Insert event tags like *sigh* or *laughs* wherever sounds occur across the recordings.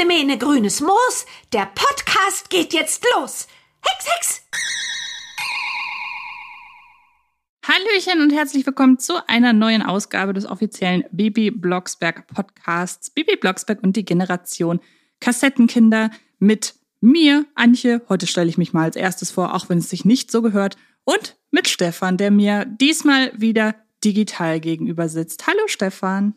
Ene mene grünes Moos, der Podcast geht jetzt los. Hex, Hex! Hallöchen und herzlich willkommen zu einer neuen Ausgabe des offiziellen Bibi Blocksberg Podcasts. Bibi Blocksberg und die Generation Kassettenkinder mit mir, Antje. Heute stelle ich mich mal als erstes vor, auch wenn es sich nicht so gehört. Und mit Stefan, der mir diesmal wieder digital gegenüber sitzt. Hallo Stefan.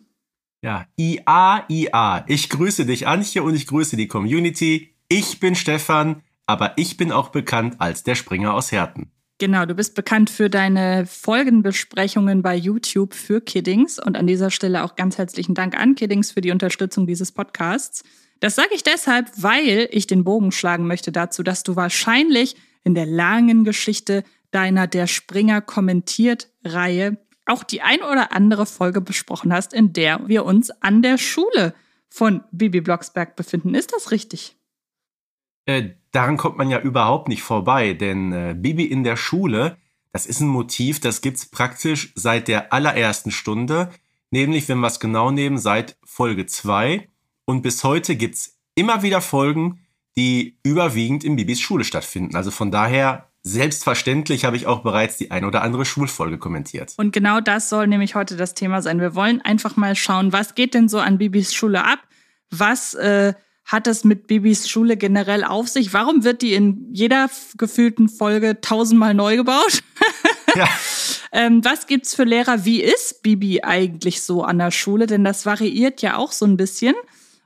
Ja, IA, IA. Ich grüße dich, Antje, und ich grüße die Community. Ich bin Stefan, aber ich bin auch bekannt als der Springer aus Herten. Genau, du bist bekannt für deine Folgenbesprechungen bei YouTube für Kiddings und an dieser Stelle auch ganz herzlichen Dank an Kiddings für die Unterstützung dieses Podcasts. Das sage ich deshalb, weil ich den Bogen schlagen möchte dazu, dass du wahrscheinlich in der langen Geschichte deiner Der Springer kommentiert Reihe auch die ein oder andere Folge besprochen hast, in der wir uns an der Schule von Bibi Blocksberg befinden. Ist das richtig? Äh, daran kommt man ja überhaupt nicht vorbei, denn äh, Bibi in der Schule, das ist ein Motiv, das gibt's praktisch seit der allerersten Stunde, nämlich wenn wir es genau nehmen, seit Folge 2. Und bis heute gibt's immer wieder Folgen, die überwiegend in Bibis Schule stattfinden. Also von daher Selbstverständlich habe ich auch bereits die ein oder andere Schulfolge kommentiert. Und genau das soll nämlich heute das Thema sein. Wir wollen einfach mal schauen, was geht denn so an Bibis Schule ab? Was äh, hat es mit Bibis Schule generell auf sich? Warum wird die in jeder gefühlten Folge tausendmal neu gebaut? *laughs* ja. ähm, was gibt's für Lehrer? Wie ist Bibi eigentlich so an der Schule? Denn das variiert ja auch so ein bisschen.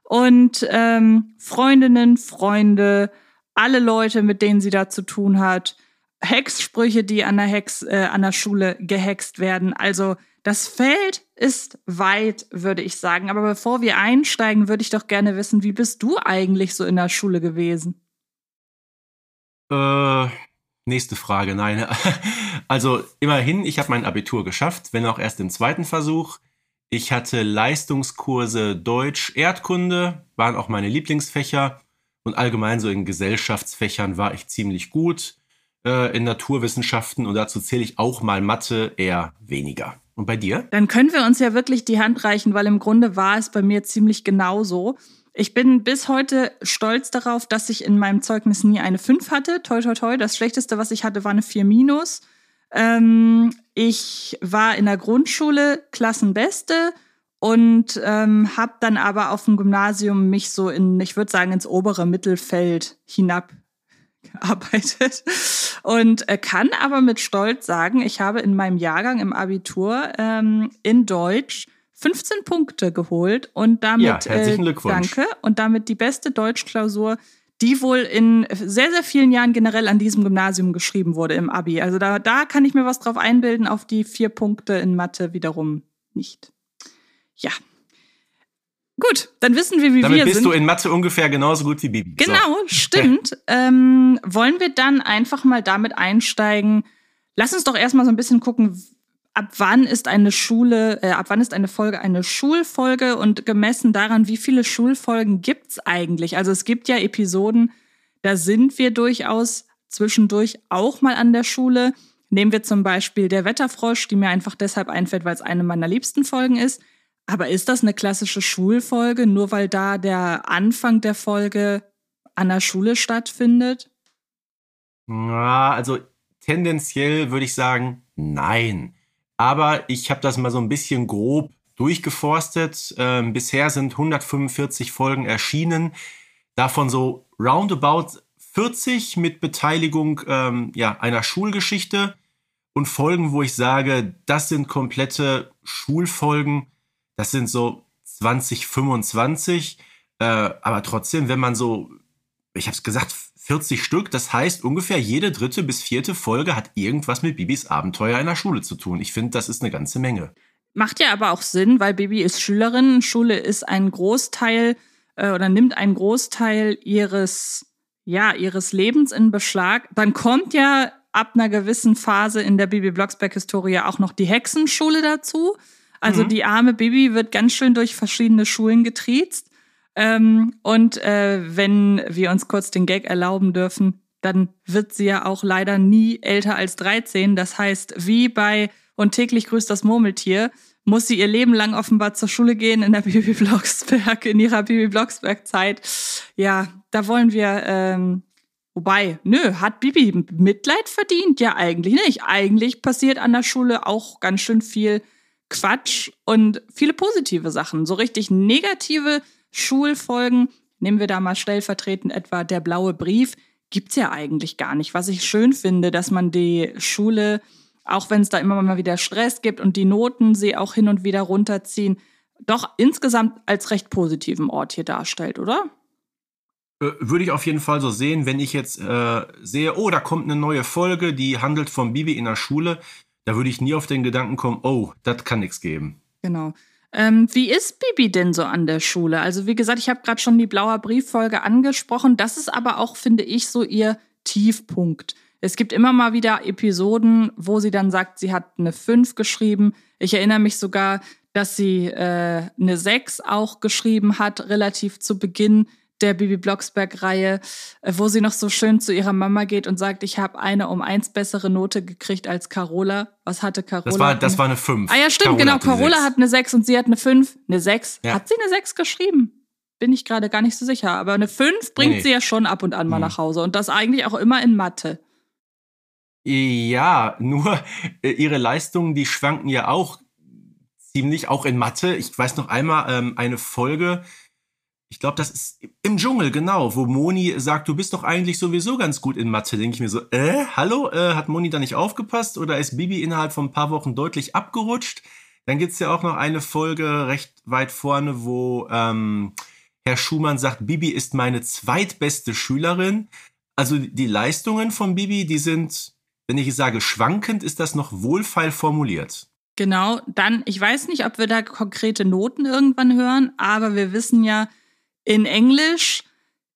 Und ähm, Freundinnen, Freunde, alle Leute, mit denen sie da zu tun hat, Hexsprüche, die an der, Hex, äh, an der Schule gehext werden. Also das Feld ist weit, würde ich sagen. Aber bevor wir einsteigen, würde ich doch gerne wissen, wie bist du eigentlich so in der Schule gewesen? Äh, nächste Frage, nein. *laughs* Also immerhin, ich habe mein Abitur geschafft, wenn auch erst im zweiten Versuch. Ich hatte Leistungskurse Deutsch, Erdkunde, waren auch meine Lieblingsfächer. Und allgemein so in Gesellschaftsfächern war ich ziemlich gut äh, in Naturwissenschaften und dazu zähle ich auch mal Mathe eher weniger. Und bei dir? Dann können wir uns ja wirklich die Hand reichen, weil im Grunde war es bei mir ziemlich genauso. Ich bin bis heute stolz darauf, dass ich in meinem Zeugnis nie eine 5 hatte. Toi, toi, toi. Das Schlechteste, was ich hatte, war eine 4 minus. Ähm, ich war in der Grundschule Klassenbeste und ähm, habe dann aber auf dem Gymnasium mich so in, ich würde sagen, ins obere Mittelfeld hinab gearbeitet und äh, kann aber mit Stolz sagen, ich habe in meinem Jahrgang im Abitur ähm, in Deutsch 15 Punkte geholt und damit ja, herzlichen äh, Glückwunsch. danke und damit die beste Deutschklausur, die wohl in sehr sehr vielen Jahren generell an diesem Gymnasium geschrieben wurde im Abi. Also da da kann ich mir was drauf einbilden, auf die vier Punkte in Mathe wiederum nicht. Ja, Gut, dann wissen wir, wie Damit wir bist sind. du in Mathe ungefähr genauso gut wie Bibi. Genau, so. stimmt. *laughs* ähm, wollen wir dann einfach mal damit einsteigen? Lass uns doch erstmal so ein bisschen gucken, ab wann ist eine Schule, äh, ab wann ist eine Folge eine Schulfolge und gemessen daran, wie viele Schulfolgen gibt's eigentlich? Also es gibt ja Episoden, da sind wir durchaus zwischendurch auch mal an der Schule. Nehmen wir zum Beispiel der Wetterfrosch, die mir einfach deshalb einfällt, weil es eine meiner liebsten Folgen ist. Aber ist das eine klassische Schulfolge, nur weil da der Anfang der Folge an der Schule stattfindet? Ja, also tendenziell würde ich sagen, nein. Aber ich habe das mal so ein bisschen grob durchgeforstet. Ähm, bisher sind 145 Folgen erschienen, davon so roundabout 40 mit Beteiligung ähm, ja, einer Schulgeschichte und Folgen, wo ich sage, das sind komplette Schulfolgen das sind so 20, 25. Äh, aber trotzdem, wenn man so, ich habe es gesagt, 40 Stück, das heißt ungefähr jede dritte bis vierte Folge hat irgendwas mit Bibis Abenteuer in der Schule zu tun. Ich finde, das ist eine ganze Menge. Macht ja aber auch Sinn, weil Bibi ist Schülerin. Schule ist ein Großteil äh, oder nimmt einen Großteil ihres, ja, ihres Lebens in Beschlag. Dann kommt ja ab einer gewissen Phase in der Bibi Blocksberg-Historie auch noch die Hexenschule dazu. Also mhm. die arme Bibi wird ganz schön durch verschiedene Schulen getriezt. Ähm, und äh, wenn wir uns kurz den Gag erlauben dürfen, dann wird sie ja auch leider nie älter als 13. Das heißt, wie bei Und täglich grüßt das Murmeltier, muss sie ihr Leben lang offenbar zur Schule gehen in der *laughs* Bibi Blocksberg, in ihrer Bibi Blocksberg-Zeit. Ja, da wollen wir, ähm, wobei, nö, hat Bibi Mitleid verdient? Ja, eigentlich nicht. Eigentlich passiert an der Schule auch ganz schön viel Quatsch und viele positive Sachen. So richtig negative Schulfolgen, nehmen wir da mal stellvertretend etwa der blaue Brief, gibt's ja eigentlich gar nicht. Was ich schön finde, dass man die Schule, auch wenn es da immer mal wieder Stress gibt und die Noten sie auch hin und wieder runterziehen, doch insgesamt als recht positiven Ort hier darstellt, oder? Äh, würde ich auf jeden Fall so sehen, wenn ich jetzt äh, sehe, oh, da kommt eine neue Folge, die handelt vom Bibi in der Schule, da würde ich nie auf den Gedanken kommen, oh, das kann nichts geben. Genau. Ähm, wie ist Bibi denn so an der Schule? Also wie gesagt, ich habe gerade schon die blauer Brieffolge angesprochen. Das ist aber auch, finde ich, so ihr Tiefpunkt. Es gibt immer mal wieder Episoden, wo sie dann sagt, sie hat eine 5 geschrieben. Ich erinnere mich sogar, dass sie äh, eine 6 auch geschrieben hat, relativ zu Beginn der Bibi Blocksberg-Reihe, äh, wo sie noch so schön zu ihrer Mama geht und sagt, ich habe eine um eins bessere Note gekriegt als Carola. Was hatte Carola? Das war, das war eine 5. Ah ja, stimmt, Carola genau. Carola hat eine 6 und sie hat eine 5. Eine 6. Ja. Hat sie eine 6 geschrieben? Bin ich gerade gar nicht so sicher. Aber eine 5 bringt nee. sie ja schon ab und an mal mhm. nach Hause. Und das eigentlich auch immer in Mathe. Ja, nur äh, ihre Leistungen, die schwanken ja auch ziemlich, auch in Mathe. Ich weiß noch einmal ähm, eine Folge, ich glaube, das ist im Dschungel, genau, wo Moni sagt, du bist doch eigentlich sowieso ganz gut in Mathe. Denke ich mir so, äh, hallo, äh, hat Moni da nicht aufgepasst oder ist Bibi innerhalb von ein paar Wochen deutlich abgerutscht? Dann gibt's ja auch noch eine Folge recht weit vorne, wo ähm, Herr Schumann sagt, Bibi ist meine zweitbeste Schülerin. Also die Leistungen von Bibi, die sind, wenn ich sage schwankend, ist das noch wohlfeil formuliert. Genau, dann, ich weiß nicht, ob wir da konkrete Noten irgendwann hören, aber wir wissen ja, in Englisch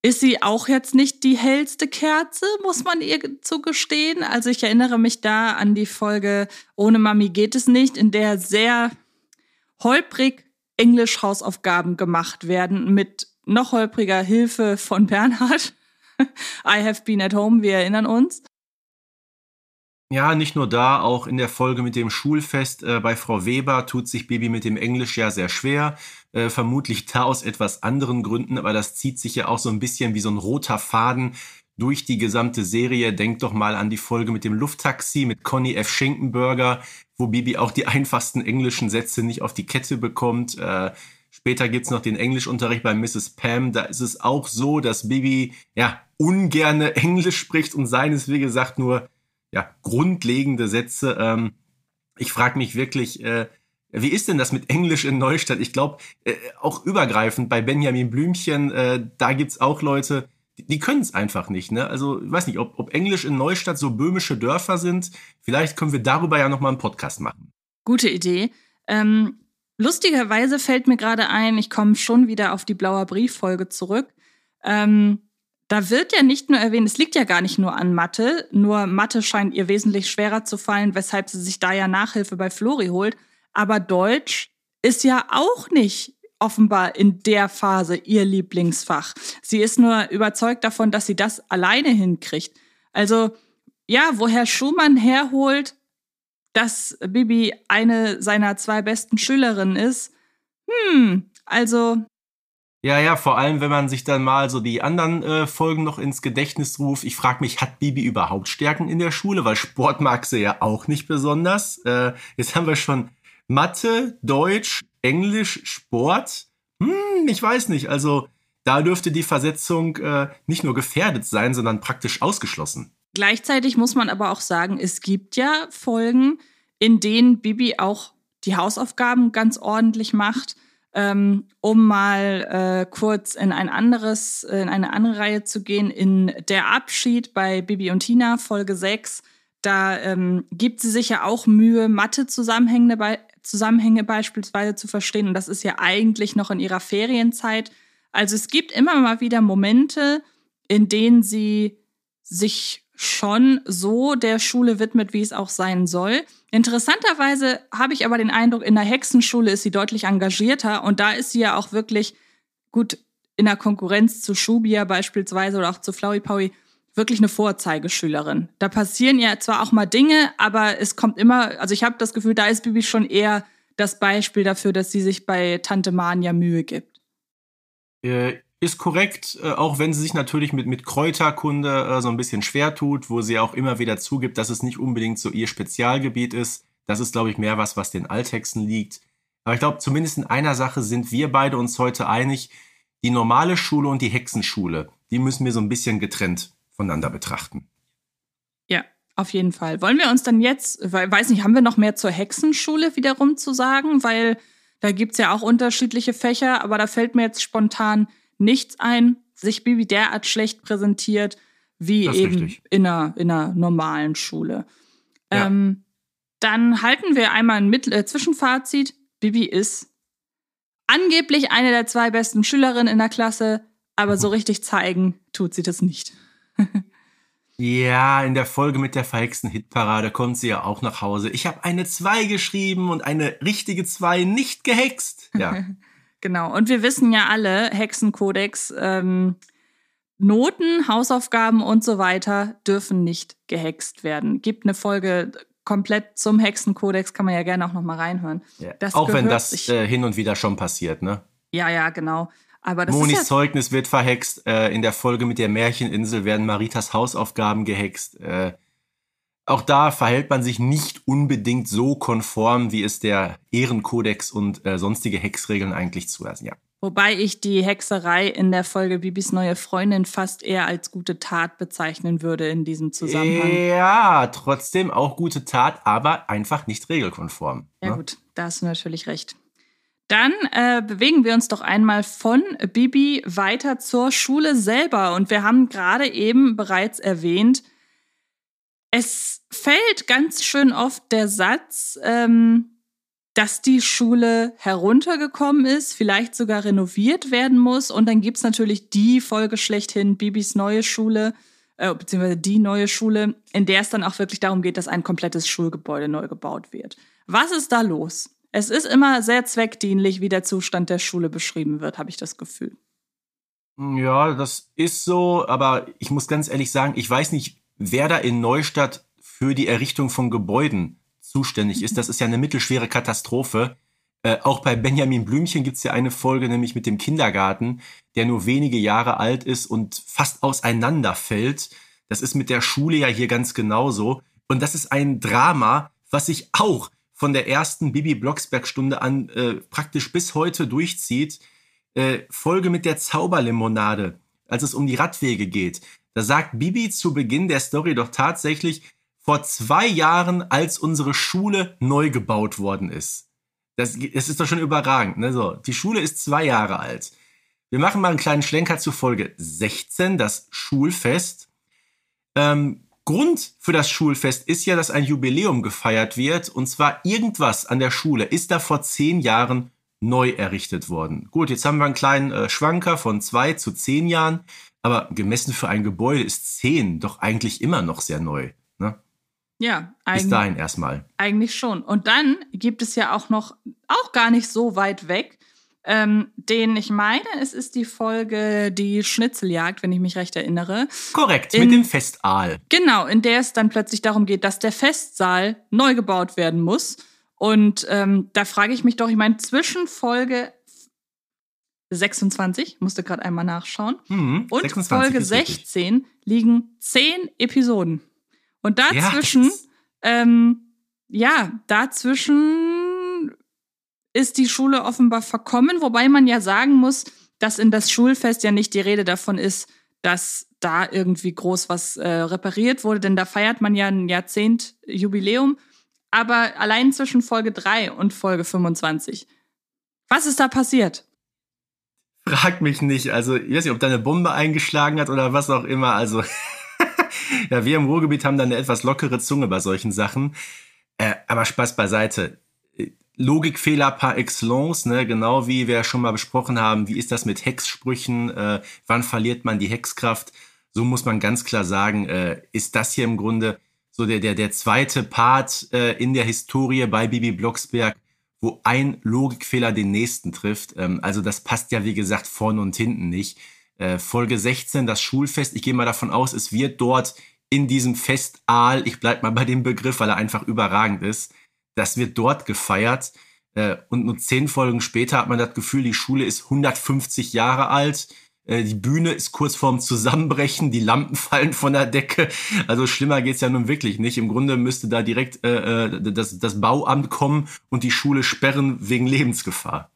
ist sie auch jetzt nicht die hellste Kerze, muss man ihr zugestehen. Also ich erinnere mich da an die Folge Ohne Mami geht es nicht, in der sehr holprig Englisch-Hausaufgaben gemacht werden mit noch holpriger Hilfe von Bernhard. *laughs* I have been at home, wir erinnern uns. Ja, nicht nur da, auch in der Folge mit dem Schulfest äh, bei Frau Weber tut sich Baby mit dem Englisch ja sehr schwer. Äh, vermutlich da aus etwas anderen Gründen, aber das zieht sich ja auch so ein bisschen wie so ein roter Faden durch die gesamte Serie. Denkt doch mal an die Folge mit dem Lufttaxi mit Conny F. Schinkenberger, wo Bibi auch die *laughs* einfachsten englischen Sätze nicht auf die Kette bekommt. Äh, später gibt's noch den Englischunterricht bei Mrs. Pam. Da ist es auch so, dass Bibi ja ungerne Englisch spricht und seineswegen sagt nur ja, grundlegende Sätze. Ähm, ich frage mich wirklich, äh, wie ist denn das mit Englisch in Neustadt? Ich glaube, äh, auch übergreifend bei Benjamin Blümchen, äh, da gibt's auch Leute, die, die können es einfach nicht. Ne? Also ich weiß nicht, ob, ob Englisch in Neustadt so böhmische Dörfer sind. Vielleicht können wir darüber ja nochmal einen Podcast machen. Gute Idee. Ähm, lustigerweise fällt mir gerade ein, ich komme schon wieder auf die Blauer Brieffolge zurück. Ähm, da wird ja nicht nur erwähnt, es liegt ja gar nicht nur an Mathe, nur Mathe scheint ihr wesentlich schwerer zu fallen, weshalb sie sich da ja Nachhilfe bei Flori holt. Aber Deutsch ist ja auch nicht offenbar in der Phase ihr Lieblingsfach. Sie ist nur überzeugt davon, dass sie das alleine hinkriegt. Also ja, woher Schumann herholt, dass Bibi eine seiner zwei besten Schülerinnen ist, hm, also ja, ja, vor allem, wenn man sich dann mal so die anderen äh, Folgen noch ins Gedächtnis ruft. Ich frage mich, hat Bibi überhaupt Stärken in der Schule? Weil Sport mag sie ja auch nicht besonders. Äh, jetzt haben wir schon Mathe, Deutsch, Englisch, Sport. Hm, ich weiß nicht. Also da dürfte die Versetzung äh, nicht nur gefährdet sein, sondern praktisch ausgeschlossen. Gleichzeitig muss man aber auch sagen, es gibt ja Folgen, in denen Bibi auch die Hausaufgaben ganz ordentlich macht ähm, um mal äh, kurz in ein anderes, in eine andere Reihe zu gehen, in Der Abschied bei Bibi und Tina, Folge 6, da ähm, gibt sie sich ja auch Mühe, Mathe-Zusammenhänge be Zusammenhänge beispielsweise zu verstehen. Und das ist ja eigentlich noch in ihrer Ferienzeit. Also es gibt immer mal wieder Momente, in denen sie sich schon so der Schule widmet, wie es auch sein soll. Interessanterweise habe ich aber den Eindruck, in der Hexenschule ist sie deutlich engagierter und da ist sie ja auch wirklich gut in der Konkurrenz zu Schubia beispielsweise oder auch zu Flowey Powie wirklich eine Vorzeigeschülerin. Da passieren ja zwar auch mal Dinge, aber es kommt immer, also ich habe das Gefühl, da ist Bibi schon eher das Beispiel dafür, dass sie sich bei Tante Mania Mühe gibt. Ist korrekt, äh, auch wenn sie sich natürlich mit, mit Kräuterkunde äh, so ein bisschen schwer tut, wo sie auch immer wieder zugibt, dass es nicht unbedingt so ihr Spezialgebiet ist. Das ist, glaube ich, mehr was, was den Althexen liegt. Aber ich glaube, zumindest in einer Sache sind wir beide uns heute einig. Die normale Schule und die Hexenschule, die müssen wir so ein bisschen getrennt voneinander betrachten. Ja, auf jeden Fall. Wollen wir uns dann jetzt, weiß nicht, haben wir noch mehr zur Hexenschule wiederum zu sagen? Weil da gibt's ja auch unterschiedliche Fächer, aber da fällt mir jetzt spontan nichts ein, sich Bibi derart schlecht präsentiert, wie eben in einer, in einer normalen Schule. Ja. Ähm, dann halten wir einmal ein Mittel äh, Zwischenfazit. Bibi ist angeblich eine der zwei besten Schülerinnen in der Klasse, aber so richtig zeigen tut sie das nicht. *laughs* ja, in der Folge mit der verhexten Hitparade kommt sie ja auch nach Hause. Ich habe eine 2 geschrieben und eine richtige 2 nicht gehext. Ja. *laughs* genau. Und wir wissen ja alle, Hexenkodex, ähm, Noten, Hausaufgaben und so weiter dürfen nicht gehext werden. Gibt eine Folge komplett zum Hexenkodex, kann man ja gerne auch noch mal reinhören. Ja. auch wenn das äh, hin und wieder schon passiert, ne? Ja, ja, genau. Aber das Monis ja Zeugnis wird verhext. Äh, in der Folge mit der Märcheninsel werden Maritas Hausaufgaben gehext. Äh, auch da verhält man sich nicht unbedingt so konform, wie es der Ehrenkodex und äh, sonstige Hexregeln eigentlich zulassen. Ja. Wobei ich die Hexerei in der Folge Bibis neue Freundin fast eher als gute Tat bezeichnen würde in diesem Zusammenhang. Ja, trotzdem auch gute Tat, aber einfach nicht regelkonform. Ja ne? gut, da hast du natürlich recht. Dann äh, bewegen wir uns doch einmal von Bibi weiter zur Schule selber. Und wir haben gerade eben bereits erwähnt, es fällt ganz schön oft der Satz, ähm, dass die Schule heruntergekommen ist, vielleicht sogar renoviert werden muss. Und dann gibt's natürlich die Folge schlechthin, Bibis neue Schule, äh, beziehungsweise die neue Schule, in der es dann auch wirklich darum geht, dass ein komplettes Schulgebäude neu gebaut wird. Was ist da los? Es ist immer sehr zweckdienlich, wie der Zustand der Schule beschrieben wird, habe ich das Gefühl. Ja, das ist so, aber ich muss ganz ehrlich sagen, ich weiß nicht, wer da in Neustadt für die Errichtung von Gebäuden zuständig ist. Das ist ja eine mittelschwere Katastrophe. Äh, auch bei Benjamin Blümchen gibt es ja eine Folge, nämlich mit dem Kindergarten, der nur wenige Jahre alt ist und fast auseinanderfällt. Das ist mit der Schule ja hier ganz genauso. Und das ist ein Drama, was sich auch von der ersten Bibi Blocksberg-Stunde an äh, praktisch bis heute durchzieht. Äh, Folge mit der Zauberlimonade, als es um die Radwege geht. Da sagt Bibi zu Beginn der Story doch tatsächlich, vor zwei Jahren, als unsere Schule neu gebaut worden ist. Das, das ist doch schon überragend. Ne? So, die Schule ist zwei Jahre alt. Wir machen mal einen kleinen Schlenker zu Folge 16, das Schulfest. Ähm, Grund für das Schulfest ist ja, dass ein Jubiläum gefeiert wird. Und zwar irgendwas an der Schule ist da vor zehn Jahren neu errichtet worden. Gut, jetzt haben wir einen kleinen äh, Schwanker von zwei zu zehn Jahren. Aber gemessen für ein Gebäude ist zehn doch eigentlich immer noch sehr neu. Ne? Ja, eigentlich. Bis dahin erstmal. Eigentlich schon. Und dann gibt es ja auch noch, auch gar nicht so weit weg, ähm, den ich meine, es ist die Folge Die Schnitzeljagd, wenn ich mich recht erinnere. Korrekt, in, mit dem Festaal. Genau, in der es dann plötzlich darum geht, dass der Festsaal neu gebaut werden muss. Und ähm, da frage ich mich doch, ich meine, zwischen Folge 26, musste gerade einmal nachschauen, mhm, und Folge 16 richtig. liegen zehn Episoden. Und dazwischen, ja, ähm, ja, dazwischen ist die Schule offenbar verkommen, wobei man ja sagen muss, dass in das Schulfest ja nicht die Rede davon ist, dass da irgendwie groß was äh, repariert wurde, denn da feiert man ja ein Jahrzehnt Jubiläum. Aber allein zwischen Folge 3 und Folge 25. Was ist da passiert? Frag mich nicht. Also, ich weiß nicht, ob da eine Bombe eingeschlagen hat oder was auch immer. Also, *laughs* ja, wir im Ruhrgebiet haben da eine etwas lockere Zunge bei solchen Sachen. Äh, aber Spaß beiseite. Logikfehler par excellence, ne? genau wie wir schon mal besprochen haben, wie ist das mit Hexsprüchen, äh, wann verliert man die Hexkraft? So muss man ganz klar sagen, äh, ist das hier im Grunde so der, der, der zweite Part äh, in der Historie bei Bibi Blocksberg, wo ein Logikfehler den nächsten trifft. Ähm, also das passt ja, wie gesagt, vorne und hinten nicht. Äh, Folge 16, das Schulfest. Ich gehe mal davon aus, es wird dort in diesem Festaal, ich bleib mal bei dem Begriff, weil er einfach überragend ist, das wird dort gefeiert. Äh, und nur zehn Folgen später hat man das Gefühl, die Schule ist 150 Jahre alt. Äh, die Bühne ist kurz vorm Zusammenbrechen, die Lampen *laughs* fallen von der Decke. Also schlimmer geht's ja nun wirklich nicht. Im Grunde müsste da direkt äh, äh, das, das Bauamt kommen und die Schule sperren wegen Lebensgefahr.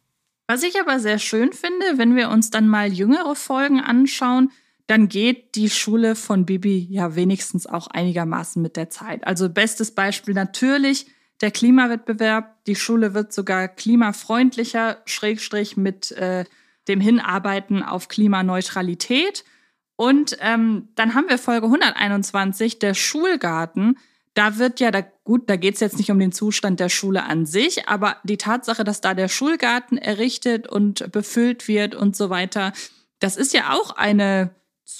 Was ich aber sehr schön finde, wenn wir uns dann mal jüngere Folgen anschauen, dann geht die Schule von Bibi ja wenigstens auch einigermaßen mit der Zeit. Also bestes Beispiel natürlich der Klimawettbewerb. Die Schule wird sogar klimafreundlicher, Schrägstrich mit äh, dem Hinarbeiten auf Klimaneutralität. Und ähm, dann haben wir Folge 121, der Schulgarten. Da wird ja, da, gut, da geht es jetzt nicht um den Zustand der Schule an sich, aber die Tatsache, dass da der Schulgarten errichtet und befüllt wird und so weiter, das ist ja auch eine,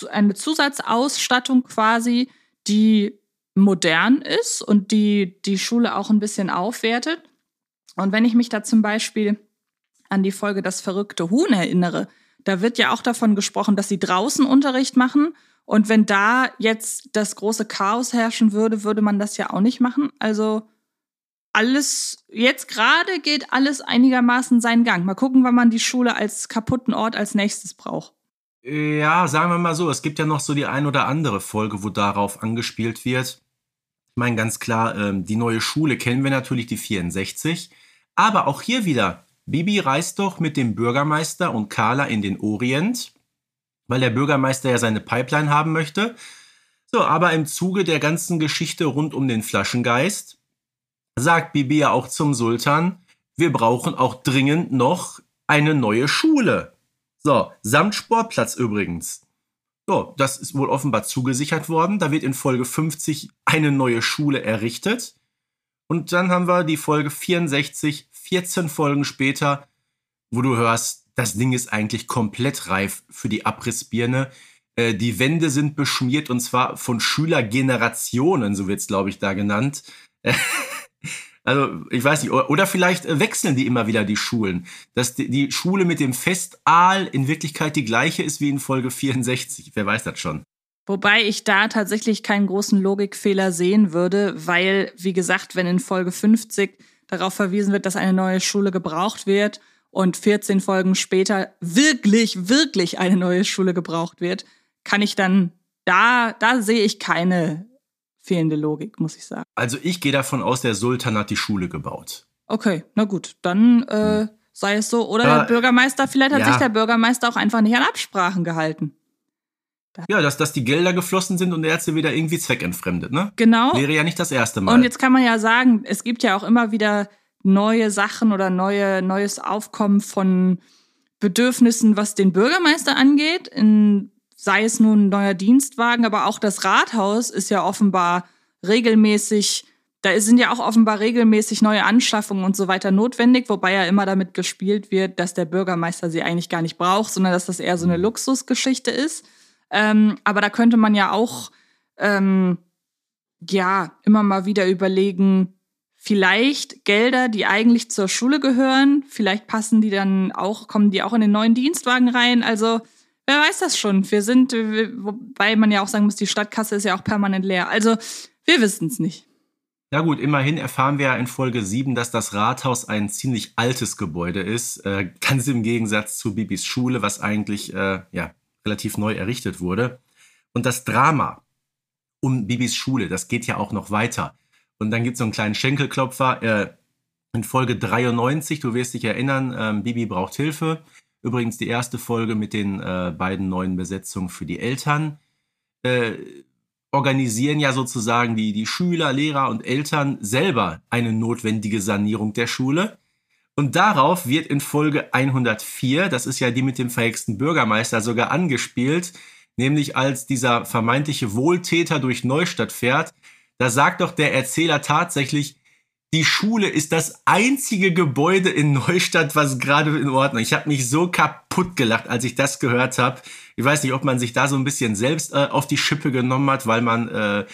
eine Zusatzausstattung quasi, die modern ist und die die Schule auch ein bisschen aufwertet. Und wenn ich mich da zum Beispiel an die Folge Das verrückte Huhn erinnere, da wird ja auch davon gesprochen, dass sie draußen Unterricht machen. Und wenn da jetzt das große Chaos herrschen würde, würde man das ja auch nicht machen. Also alles, jetzt gerade geht alles einigermaßen seinen Gang. Mal gucken, wann man die Schule als kaputten Ort als nächstes braucht. Ja, sagen wir mal so, es gibt ja noch so die ein oder andere Folge, wo darauf angespielt wird. Ich meine ganz klar, ähm, die neue Schule kennen wir natürlich, die 64. Aber auch hier wieder, Bibi reist doch mit dem Bürgermeister und Carla in den Orient, weil der Bürgermeister ja seine Pipeline haben möchte. So, aber im Zuge der ganzen Geschichte rund um den Flaschengeist sagt Bibi ja auch zum Sultan, wir brauchen auch dringend noch eine neue Schule. So, samt Sportplatz übrigens. So, das ist wohl offenbar zugesichert worden. Da wird in Folge 50 eine neue Schule errichtet. Und dann haben wir die Folge 64, 14 Folgen später, wo du hörst, das Ding ist eigentlich komplett reif für die Abrissbirne. Äh, die Wände sind beschmiert und zwar von Schülergenerationen, so wird es, glaube ich, da genannt. *laughs* also, ich weiß nicht, oder vielleicht wechseln die immer wieder die Schulen. Dass die Schule mit dem Festaal in Wirklichkeit die gleiche ist wie in Folge 64. Wer weiß das schon. Wobei ich da tatsächlich keinen großen Logikfehler sehen würde, weil, wie gesagt, wenn in Folge 50 darauf verwiesen wird, dass eine neue Schule gebraucht wird und 14 Folgen später wirklich, wirklich eine neue Schule gebraucht wird, kann ich dann, da, da sehe ich keine fehlende Logik, muss ich sagen. Also ich gehe davon aus, der Sultan hat die Schule gebaut. Okay, na gut, dann äh, hm. sei es so. Oder äh, der Bürgermeister, vielleicht hat ja. sich der Bürgermeister auch einfach nicht an Absprachen gehalten. Ja, dass, dass die Gelder geflossen sind und der Ärzte wieder irgendwie zweckentfremdet, ne? Genau. Wäre ja nicht das erste Mal. Und jetzt kann man ja sagen, es gibt ja auch immer wieder neue Sachen oder neue, neues Aufkommen von Bedürfnissen, was den Bürgermeister angeht. In, sei es nun ein neuer Dienstwagen, aber auch das Rathaus ist ja offenbar regelmäßig, da sind ja auch offenbar regelmäßig neue Anschaffungen und so weiter notwendig, wobei ja immer damit gespielt wird, dass der Bürgermeister sie eigentlich gar nicht braucht, sondern dass das eher so eine Luxusgeschichte ist. Ähm, aber da könnte man ja auch ähm, ja immer mal wieder überlegen, vielleicht Gelder, die eigentlich zur Schule gehören, vielleicht passen die dann auch, kommen die auch in den neuen Dienstwagen rein. Also wer weiß das schon. Wir sind, wobei man ja auch sagen muss, die Stadtkasse ist ja auch permanent leer. Also wir wissen es nicht. Ja gut, immerhin erfahren wir ja in Folge 7, dass das Rathaus ein ziemlich altes Gebäude ist. Äh, ganz im Gegensatz zu Bibis Schule, was eigentlich äh, ja, relativ neu errichtet wurde. Und das Drama um Bibis Schule, das geht ja auch noch weiter. Und dann gibt es so einen kleinen Schenkelklopfer äh, in Folge 93, du wirst dich erinnern, ähm, Bibi braucht Hilfe. Übrigens die erste Folge mit den äh, beiden neuen Besetzungen für die Eltern. Äh, organisieren ja sozusagen die, die Schüler, Lehrer und Eltern selber eine notwendige Sanierung der Schule. Und darauf wird in Folge 104, das ist ja die mit dem verhexten Bürgermeister, sogar angespielt, nämlich als dieser vermeintliche Wohltäter durch Neustadt fährt, da sagt doch der Erzähler tatsächlich, die Schule ist das einzige Gebäude in Neustadt, was gerade in Ordnung. Ich habe mich so kaputt gelacht, als ich das gehört habe. Ich weiß nicht, ob man sich da so ein bisschen selbst äh, auf die Schippe genommen hat, weil man äh,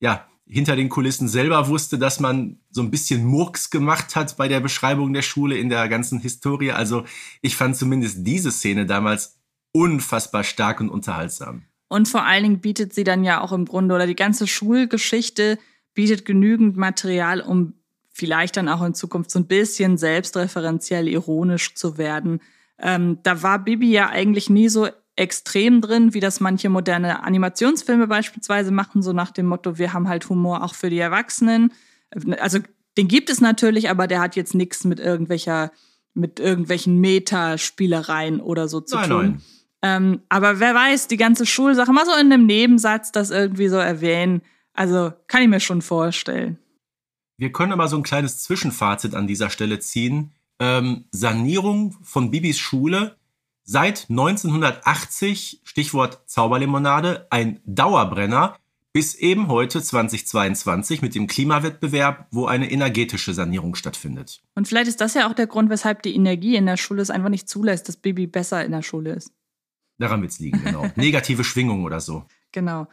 ja hinter den Kulissen selber wusste, dass man so ein bisschen Murks gemacht hat bei der Beschreibung der Schule in der ganzen Historie. Also ich fand zumindest diese Szene damals unfassbar stark und unterhaltsam. Und vor allen Dingen bietet sie dann ja auch im Grunde, oder die ganze Schulgeschichte bietet genügend Material, um vielleicht dann auch in Zukunft so ein bisschen selbstreferenziell ironisch zu werden. Ähm, da war Bibi ja eigentlich nie so extrem drin, wie das manche moderne Animationsfilme beispielsweise machen, so nach dem Motto, wir haben halt Humor auch für die Erwachsenen. Also den gibt es natürlich, aber der hat jetzt nichts mit irgendwelcher, mit irgendwelchen Metaspielereien oder so zu nein, tun. Nein. Ähm, aber wer weiß, die ganze Schulsache mal so in einem Nebensatz das irgendwie so erwähnen. Also kann ich mir schon vorstellen. Wir können aber so ein kleines Zwischenfazit an dieser Stelle ziehen. Ähm, Sanierung von Bibis Schule seit 1980, Stichwort Zauberlimonade, ein Dauerbrenner, bis eben heute 2022 mit dem Klimawettbewerb, wo eine energetische Sanierung stattfindet. Und vielleicht ist das ja auch der Grund, weshalb die Energie in der Schule es einfach nicht zulässt, dass Baby besser in der Schule ist. Daran wird es liegen, genau. *laughs* Negative Schwingung oder so. Genau.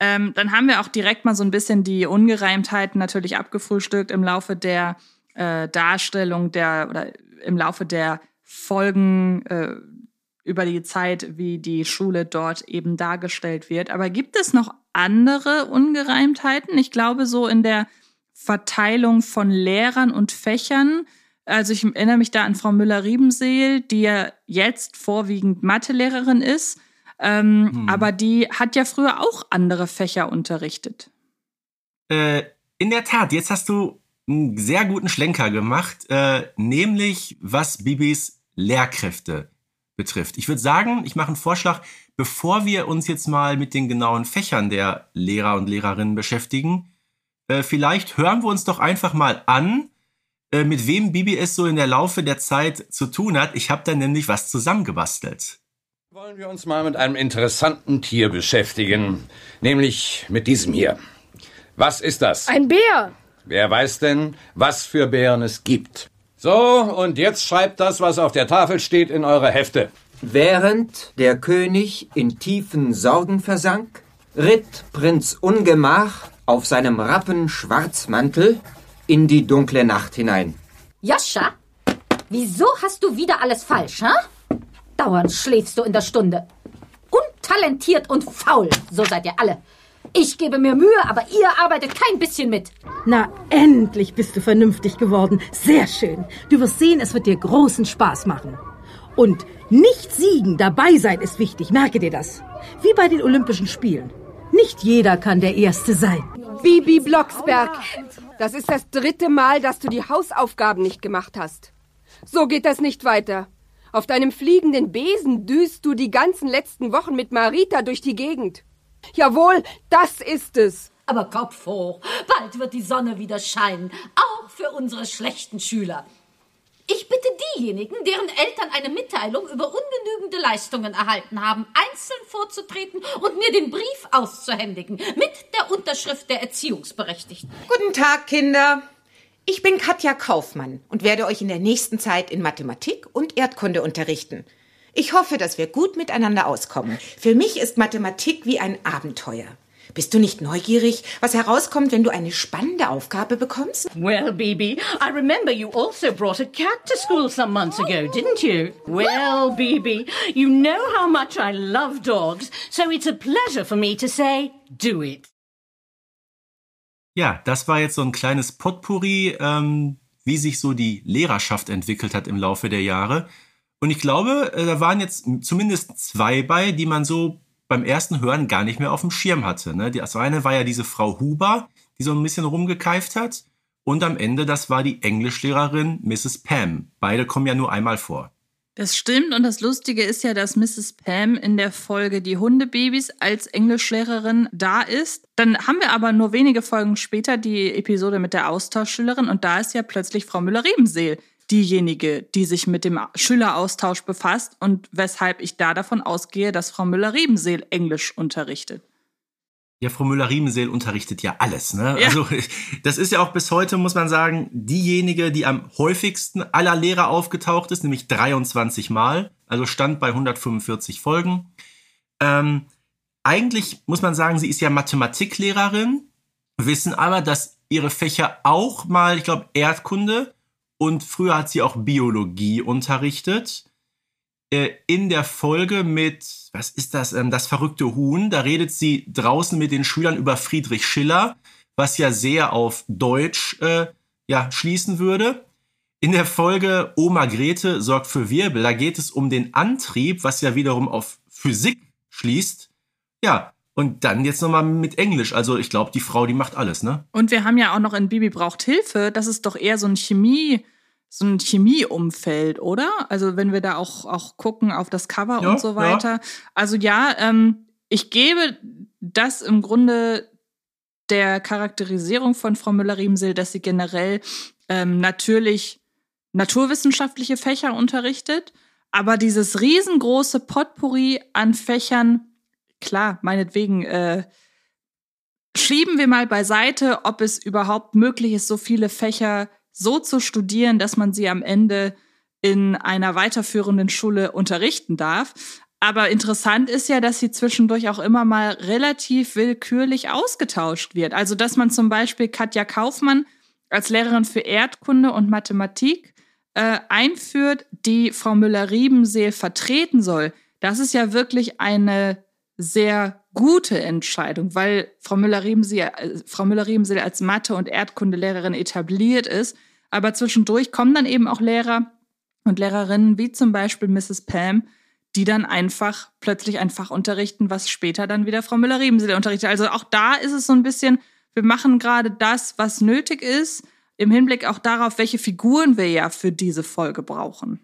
Ähm, dann haben wir auch direkt mal so ein bisschen die Ungereimtheiten natürlich abgefrühstückt im Laufe der äh, Darstellung der oder im Laufe der Folgen äh, über die Zeit, wie die Schule dort eben dargestellt wird. Aber gibt es noch andere Ungereimtheiten? Ich glaube, so in der Verteilung von Lehrern und Fächern. Also ich erinnere mich da an Frau Müller-Riebenseel, die ja jetzt vorwiegend Mathelehrerin ist, ähm, hm. aber die hat ja früher auch andere Fächer unterrichtet. Äh, in der Tat, jetzt hast du einen sehr guten Schlenker gemacht, äh, nämlich was Bibis Lehrkräfte betrifft. Ich würde sagen, ich mache einen Vorschlag, bevor wir uns jetzt mal mit den genauen Fächern der Lehrer und Lehrerinnen beschäftigen, äh, vielleicht hören wir uns doch einfach mal an, äh, mit wem Bibi es so in der Laufe der Zeit zu tun hat. Ich habe da nämlich was zusammengebastelt. Wollen wir uns mal mit einem interessanten Tier beschäftigen, nämlich mit diesem hier. Was ist das? Ein Bär. Wer weiß denn, was für Bären es gibt? So, und jetzt schreibt das, was auf der Tafel steht, in eure Hefte. Während der König in tiefen Sorgen versank, ritt Prinz Ungemach auf seinem rappen Schwarzmantel in die dunkle Nacht hinein. Joscha, wieso hast du wieder alles falsch, hä? Dauernd schläfst du in der Stunde. Untalentiert und faul, so seid ihr alle. Ich gebe mir Mühe, aber ihr arbeitet kein bisschen mit. Na, endlich bist du vernünftig geworden. Sehr schön. Du wirst sehen, es wird dir großen Spaß machen. Und nicht siegen, dabei sein ist wichtig, merke dir das. Wie bei den Olympischen Spielen. Nicht jeder kann der Erste sein. Bibi Blocksberg, das ist das dritte Mal, dass du die Hausaufgaben nicht gemacht hast. So geht das nicht weiter. Auf deinem fliegenden Besen düst du die ganzen letzten Wochen mit Marita durch die Gegend. Jawohl, das ist es. Aber Kopf hoch, bald wird die Sonne wieder scheinen, auch für unsere schlechten Schüler. Ich bitte diejenigen, deren Eltern eine Mitteilung über ungenügende Leistungen erhalten haben, einzeln vorzutreten und mir den Brief auszuhändigen, mit der Unterschrift der Erziehungsberechtigten. Guten Tag, Kinder. Ich bin Katja Kaufmann und werde euch in der nächsten Zeit in Mathematik und Erdkunde unterrichten. Ich hoffe, dass wir gut miteinander auskommen. Für mich ist Mathematik wie ein Abenteuer. Bist du nicht neugierig, was herauskommt, wenn du eine spannende Aufgabe bekommst? Well, Bibi, I remember you also brought a cat to school some months ago, didn't you? Well, Bibi, you know how much I love dogs, so it's a pleasure for me to say, do it. Ja, das war jetzt so ein kleines Potpourri, ähm, wie sich so die Lehrerschaft entwickelt hat im Laufe der Jahre. Und ich glaube, äh, da waren jetzt zumindest zwei bei, die man so beim ersten Hören gar nicht mehr auf dem Schirm hatte. Ne? Das eine war ja diese Frau Huber, die so ein bisschen rumgekeift hat. Und am Ende, das war die Englischlehrerin Mrs. Pam. Beide kommen ja nur einmal vor. Das stimmt und das Lustige ist ja, dass Mrs. Pam in der Folge Die Hundebabys als Englischlehrerin da ist. Dann haben wir aber nur wenige Folgen später die Episode mit der Austauschschülerin und da ist ja plötzlich Frau Müller-Rebenseel diejenige, die sich mit dem Schüleraustausch befasst und weshalb ich da davon ausgehe, dass Frau Müller-Riebenseel Englisch unterrichtet. Ja, Frau Müller-Riebenseel unterrichtet ja alles. Ne? Ja. Also das ist ja auch bis heute, muss man sagen, diejenige, die am häufigsten aller Lehrer aufgetaucht ist, nämlich 23 Mal. Also stand bei 145 Folgen. Ähm, eigentlich muss man sagen, sie ist ja Mathematiklehrerin, wissen aber, dass ihre Fächer auch mal, ich glaube, Erdkunde und früher hat sie auch Biologie unterrichtet. Äh, in der Folge mit, was ist das, ähm, das verrückte Huhn, da redet sie draußen mit den Schülern über Friedrich Schiller, was ja sehr auf Deutsch äh, ja, schließen würde. In der Folge Oma Grete sorgt für Wirbel, da geht es um den Antrieb, was ja wiederum auf Physik schließt. Ja, und dann jetzt nochmal mit Englisch. Also ich glaube, die Frau, die macht alles, ne? Und wir haben ja auch noch in Bibi braucht Hilfe. Das ist doch eher so ein Chemie, so ein Chemieumfeld, oder? Also wenn wir da auch, auch gucken auf das Cover ja, und so weiter. Ja. Also ja, ähm, ich gebe das im Grunde der Charakterisierung von Frau Müller-Riemsel, dass sie generell ähm, natürlich naturwissenschaftliche Fächer unterrichtet, aber dieses riesengroße Potpourri an Fächern klar, meinetwegen äh, schieben wir mal beiseite, ob es überhaupt möglich ist, so viele Fächer so zu studieren, dass man sie am Ende in einer weiterführenden Schule unterrichten darf. Aber interessant ist ja, dass sie zwischendurch auch immer mal relativ willkürlich ausgetauscht wird. Also, dass man zum Beispiel Katja Kaufmann als Lehrerin für Erdkunde und Mathematik äh, einführt, die Frau Müller-Riebenseel vertreten soll. Das ist ja wirklich eine sehr gute Entscheidung, weil Frau Müller-Riemsel Frau Müller als Mathe- und Erdkundelehrerin etabliert ist. Aber zwischendurch kommen dann eben auch Lehrer und Lehrerinnen, wie zum Beispiel Mrs. Pam, die dann einfach plötzlich ein Fach unterrichten, was später dann wieder Frau Müller-Riemsel unterrichtet. Also auch da ist es so ein bisschen, wir machen gerade das, was nötig ist, im Hinblick auch darauf, welche Figuren wir ja für diese Folge brauchen.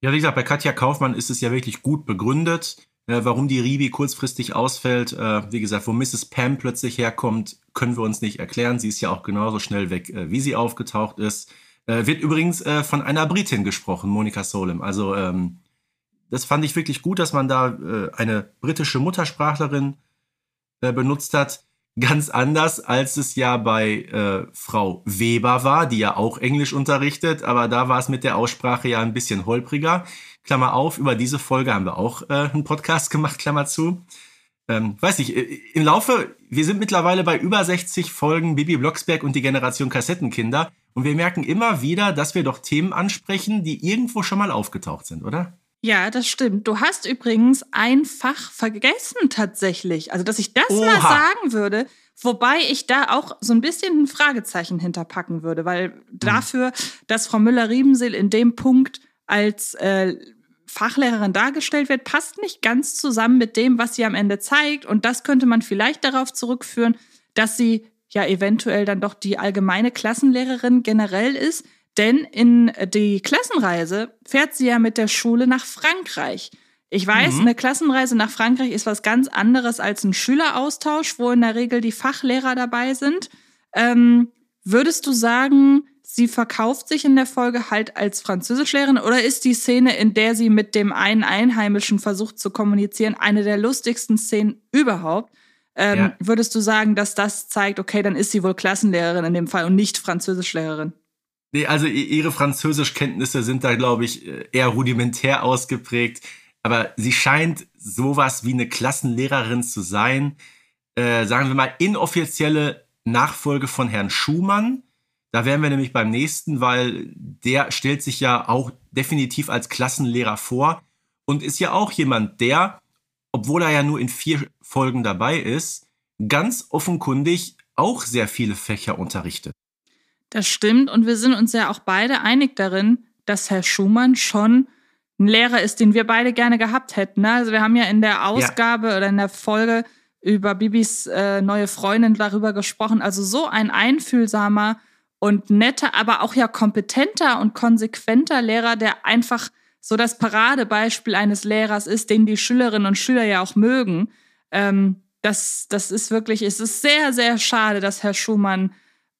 Ja, wie gesagt, bei Katja Kaufmann ist es ja wirklich gut begründet. Äh, warum die Ribi kurzfristig ausfällt, äh, wie gesagt, wo Mrs. Pam plötzlich herkommt, können wir uns nicht erklären. Sie ist ja auch genauso schnell weg, äh, wie sie aufgetaucht ist. Äh, wird übrigens äh, von einer Britin gesprochen, Monika Solem. Also ähm, das fand ich wirklich gut, dass man da eine britische Muttersprachlerin benutzt hat. Ganz anders, als es ja bei Frau Weber war, die ja auch Englisch unterrichtet, aber da war es mit der Aussprache ja ein bisschen holpriger. Klammer auf, über diese Folge haben wir auch äh, einen Podcast gemacht, Klammer zu. Ähm, weiß nicht, äh, im Laufe, wir sind mittlerweile bei über 60 Folgen Bibi Blocksberg und die Generation Kassettenkinder und wir merken immer wieder, dass wir doch Themen ansprechen, die irgendwo schon mal aufgetaucht sind, oder? Ja, das stimmt. Du hast übrigens ein Fach vergessen tatsächlich. Also, dass ich das Oha. mal sagen würde, wobei ich da auch so ein bisschen ein Fragezeichen hinterpacken würde, weil mhm. dafür, dass Frau Müller-Riebenseel in dem Punkt als äh, Fachlehrerin dargestellt wird, passt nicht ganz zusammen mit dem, was sie am Ende zeigt. Und das könnte man vielleicht darauf zurückführen, dass sie ja eventuell dann doch die allgemeine Klassenlehrerin generell ist. Denn in die Klassenreise fährt sie ja mit der Schule nach Frankreich. Ich weiß, mhm. eine Klassenreise nach Frankreich ist was ganz anderes als ein Schüleraustausch, wo in der Regel die Fachlehrer dabei sind. Ähm, würdest du sagen, sie verkauft sich in der Folge halt als Französischlehrerin oder ist die Szene, in der sie mit dem einen Einheimischen versucht zu kommunizieren, eine der lustigsten Szenen überhaupt? Ähm, ja. Würdest du sagen, dass das zeigt, okay, dann ist sie wohl Klassenlehrerin in dem Fall und nicht Französischlehrerin? Nee, also ihre Französischkenntnisse sind da, glaube ich, eher rudimentär ausgeprägt. Aber sie scheint sowas wie eine Klassenlehrerin zu sein. Äh, sagen wir mal, inoffizielle Nachfolge von Herrn Schumann da wären wir nämlich beim nächsten, weil der stellt sich ja auch definitiv als Klassenlehrer vor und ist ja auch jemand, der, obwohl er ja nur in vier Folgen dabei ist, ganz offenkundig auch sehr viele Fächer unterrichtet. Das stimmt und wir sind uns ja auch beide einig darin, dass Herr Schumann schon ein Lehrer ist, den wir beide gerne gehabt hätten. Ne? Also wir haben ja in der Ausgabe ja. oder in der Folge über Bibis äh, neue Freundin darüber gesprochen. Also so ein einfühlsamer, und netter, aber auch ja kompetenter und konsequenter Lehrer, der einfach so das Paradebeispiel eines Lehrers ist, den die Schülerinnen und Schüler ja auch mögen. Ähm, das, das ist wirklich, es ist sehr, sehr schade, dass Herr Schumann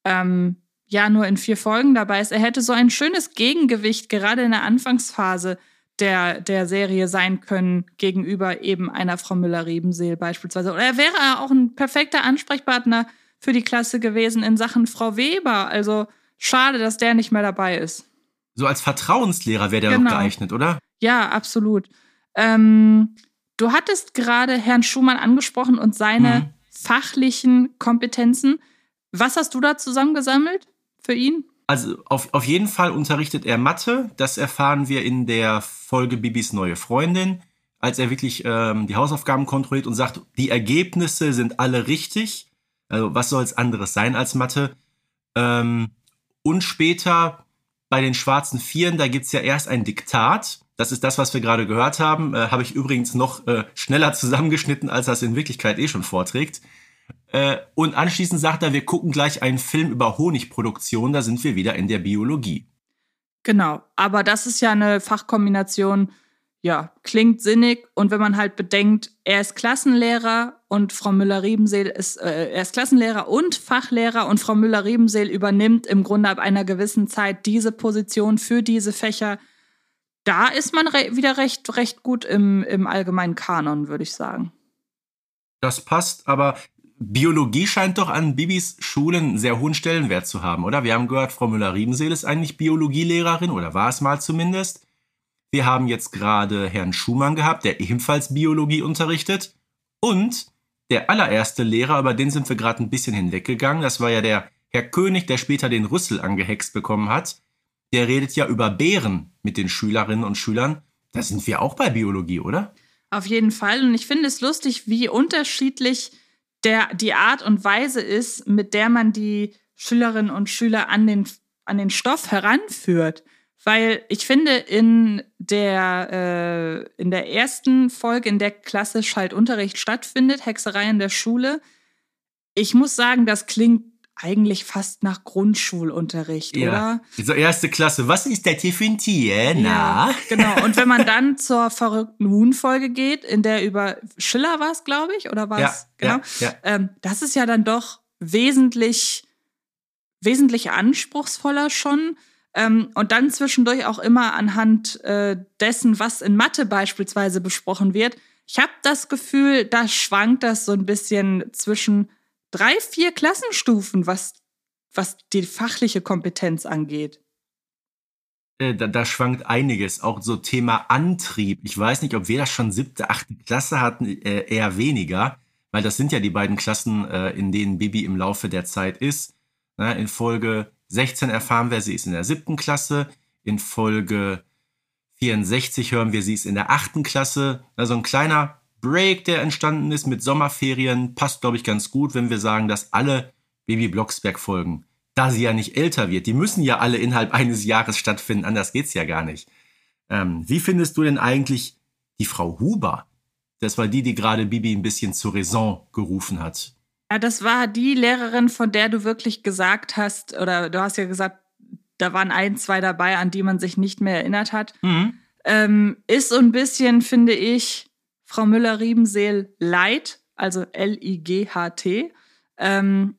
ähm, ja nur in vier Folgen dabei ist. Er hätte so ein schönes Gegengewicht gerade in der Anfangsphase der, der Serie sein können gegenüber eben einer Frau Müller-Riebenseel beispielsweise. Oder er wäre auch ein perfekter Ansprechpartner für die Klasse gewesen in Sachen Frau Weber. Also schade, dass der nicht mehr dabei ist. So als Vertrauenslehrer wäre der genau. doch geeignet, oder? Ja, absolut. Ähm, du hattest gerade Herrn Schumann angesprochen und seine mhm. fachlichen Kompetenzen. Was hast du da zusammengesammelt für ihn? Also auf, auf jeden Fall unterrichtet er Mathe. Das erfahren wir in der Folge Bibis neue Freundin, als er wirklich ähm, die Hausaufgaben kontrolliert und sagt, die Ergebnisse sind alle richtig. Also was soll es anderes sein als Mathe? Ähm, und später bei den schwarzen Vieren, da gibt's ja erst ein Diktat. Das ist das, was wir gerade gehört haben. Äh, Habe ich übrigens noch äh, schneller zusammengeschnitten, als das in Wirklichkeit eh schon vorträgt. Äh, und anschließend sagt er, wir gucken gleich einen Film über Honigproduktion, da sind wir wieder in der Biologie. Genau, aber das ist ja eine Fachkombination, ja, klingt sinnig. Und wenn man halt bedenkt, er ist Klassenlehrer und Frau Müller-Riebenseel ist, äh, er ist Klassenlehrer und Fachlehrer und Frau Müller-Riebenseel übernimmt im Grunde ab einer gewissen Zeit diese Position für diese Fächer. Da ist man re wieder recht, recht gut im, im allgemeinen Kanon, würde ich sagen. Das passt, aber Biologie scheint doch an Bibis Schulen einen sehr hohen Stellenwert zu haben, oder? Wir haben gehört, Frau Müller-Riebenseel ist eigentlich Biologielehrerin oder war es mal zumindest. Wir haben jetzt gerade Herrn Schumann gehabt, der ebenfalls Biologie unterrichtet. Und der allererste Lehrer, über den sind wir gerade ein bisschen hinweggegangen, das war ja der Herr König, der später den Rüssel angehext bekommen hat. Der redet ja über Bären mit den Schülerinnen und Schülern. Da sind wir auch bei Biologie, oder? Auf jeden Fall. Und ich finde es lustig, wie unterschiedlich der, die Art und Weise ist, mit der man die Schülerinnen und Schüler an den, an den Stoff heranführt. Weil ich finde, in der, äh, in der ersten Folge, in der klassisch halt Unterricht stattfindet, Hexerei in der Schule, ich muss sagen, das klingt eigentlich fast nach Grundschulunterricht, Ja. oder? So erste Klasse. Was ist für ein Tier? Na? Ja, genau. Und wenn man *laughs* dann zur verrückten Huhn-Folge geht, in der über Schiller war es, glaube ich, oder war Ja, es? Genau. ja, ja. Ähm, das ist ja dann doch wesentlich, wesentlich anspruchsvoller schon. Ähm, und dann zwischendurch auch immer anhand äh, dessen, was in Mathe beispielsweise besprochen wird. Ich habe das Gefühl, da schwankt das so ein bisschen zwischen drei, vier Klassenstufen, was, was die fachliche Kompetenz angeht. Äh, Da, da schwankt einiges, auch so Thema Antrieb. Ich weiß nicht, ob wir das schon siebte, achte Klasse hatten, äh, eher weniger, weil das sind ja die beiden Klassen, äh, in denen Bibi im Laufe der Zeit ist. Na, in Folge 16 erfahren wir, sie ist in der siebten Klasse. In Folge 64 hören wir, sie ist in der achten Klasse. Also ein kleiner Break, der entstanden ist mit Sommerferien, passt, glaube ich, ganz gut, wenn wir sagen, dass alle Baby Blocksberg Folgen, da sie ja nicht älter wird, die müssen ja alle innerhalb eines Jahres stattfinden, anders geht's ja gar nicht. Ähm, wie findest du denn eigentlich die Frau Huber? Das war die, die gerade Bibi ein bisschen zur Raison gerufen hat. Ja, das war die Lehrerin, von der du wirklich gesagt hast, oder du hast ja gesagt, da waren ein, zwei dabei, an die man sich nicht mehr erinnert hat. Ähm, ist so ein bisschen, finde ich, Frau Müller-Riebenseel light, also L-I-G-H-T. Ähm,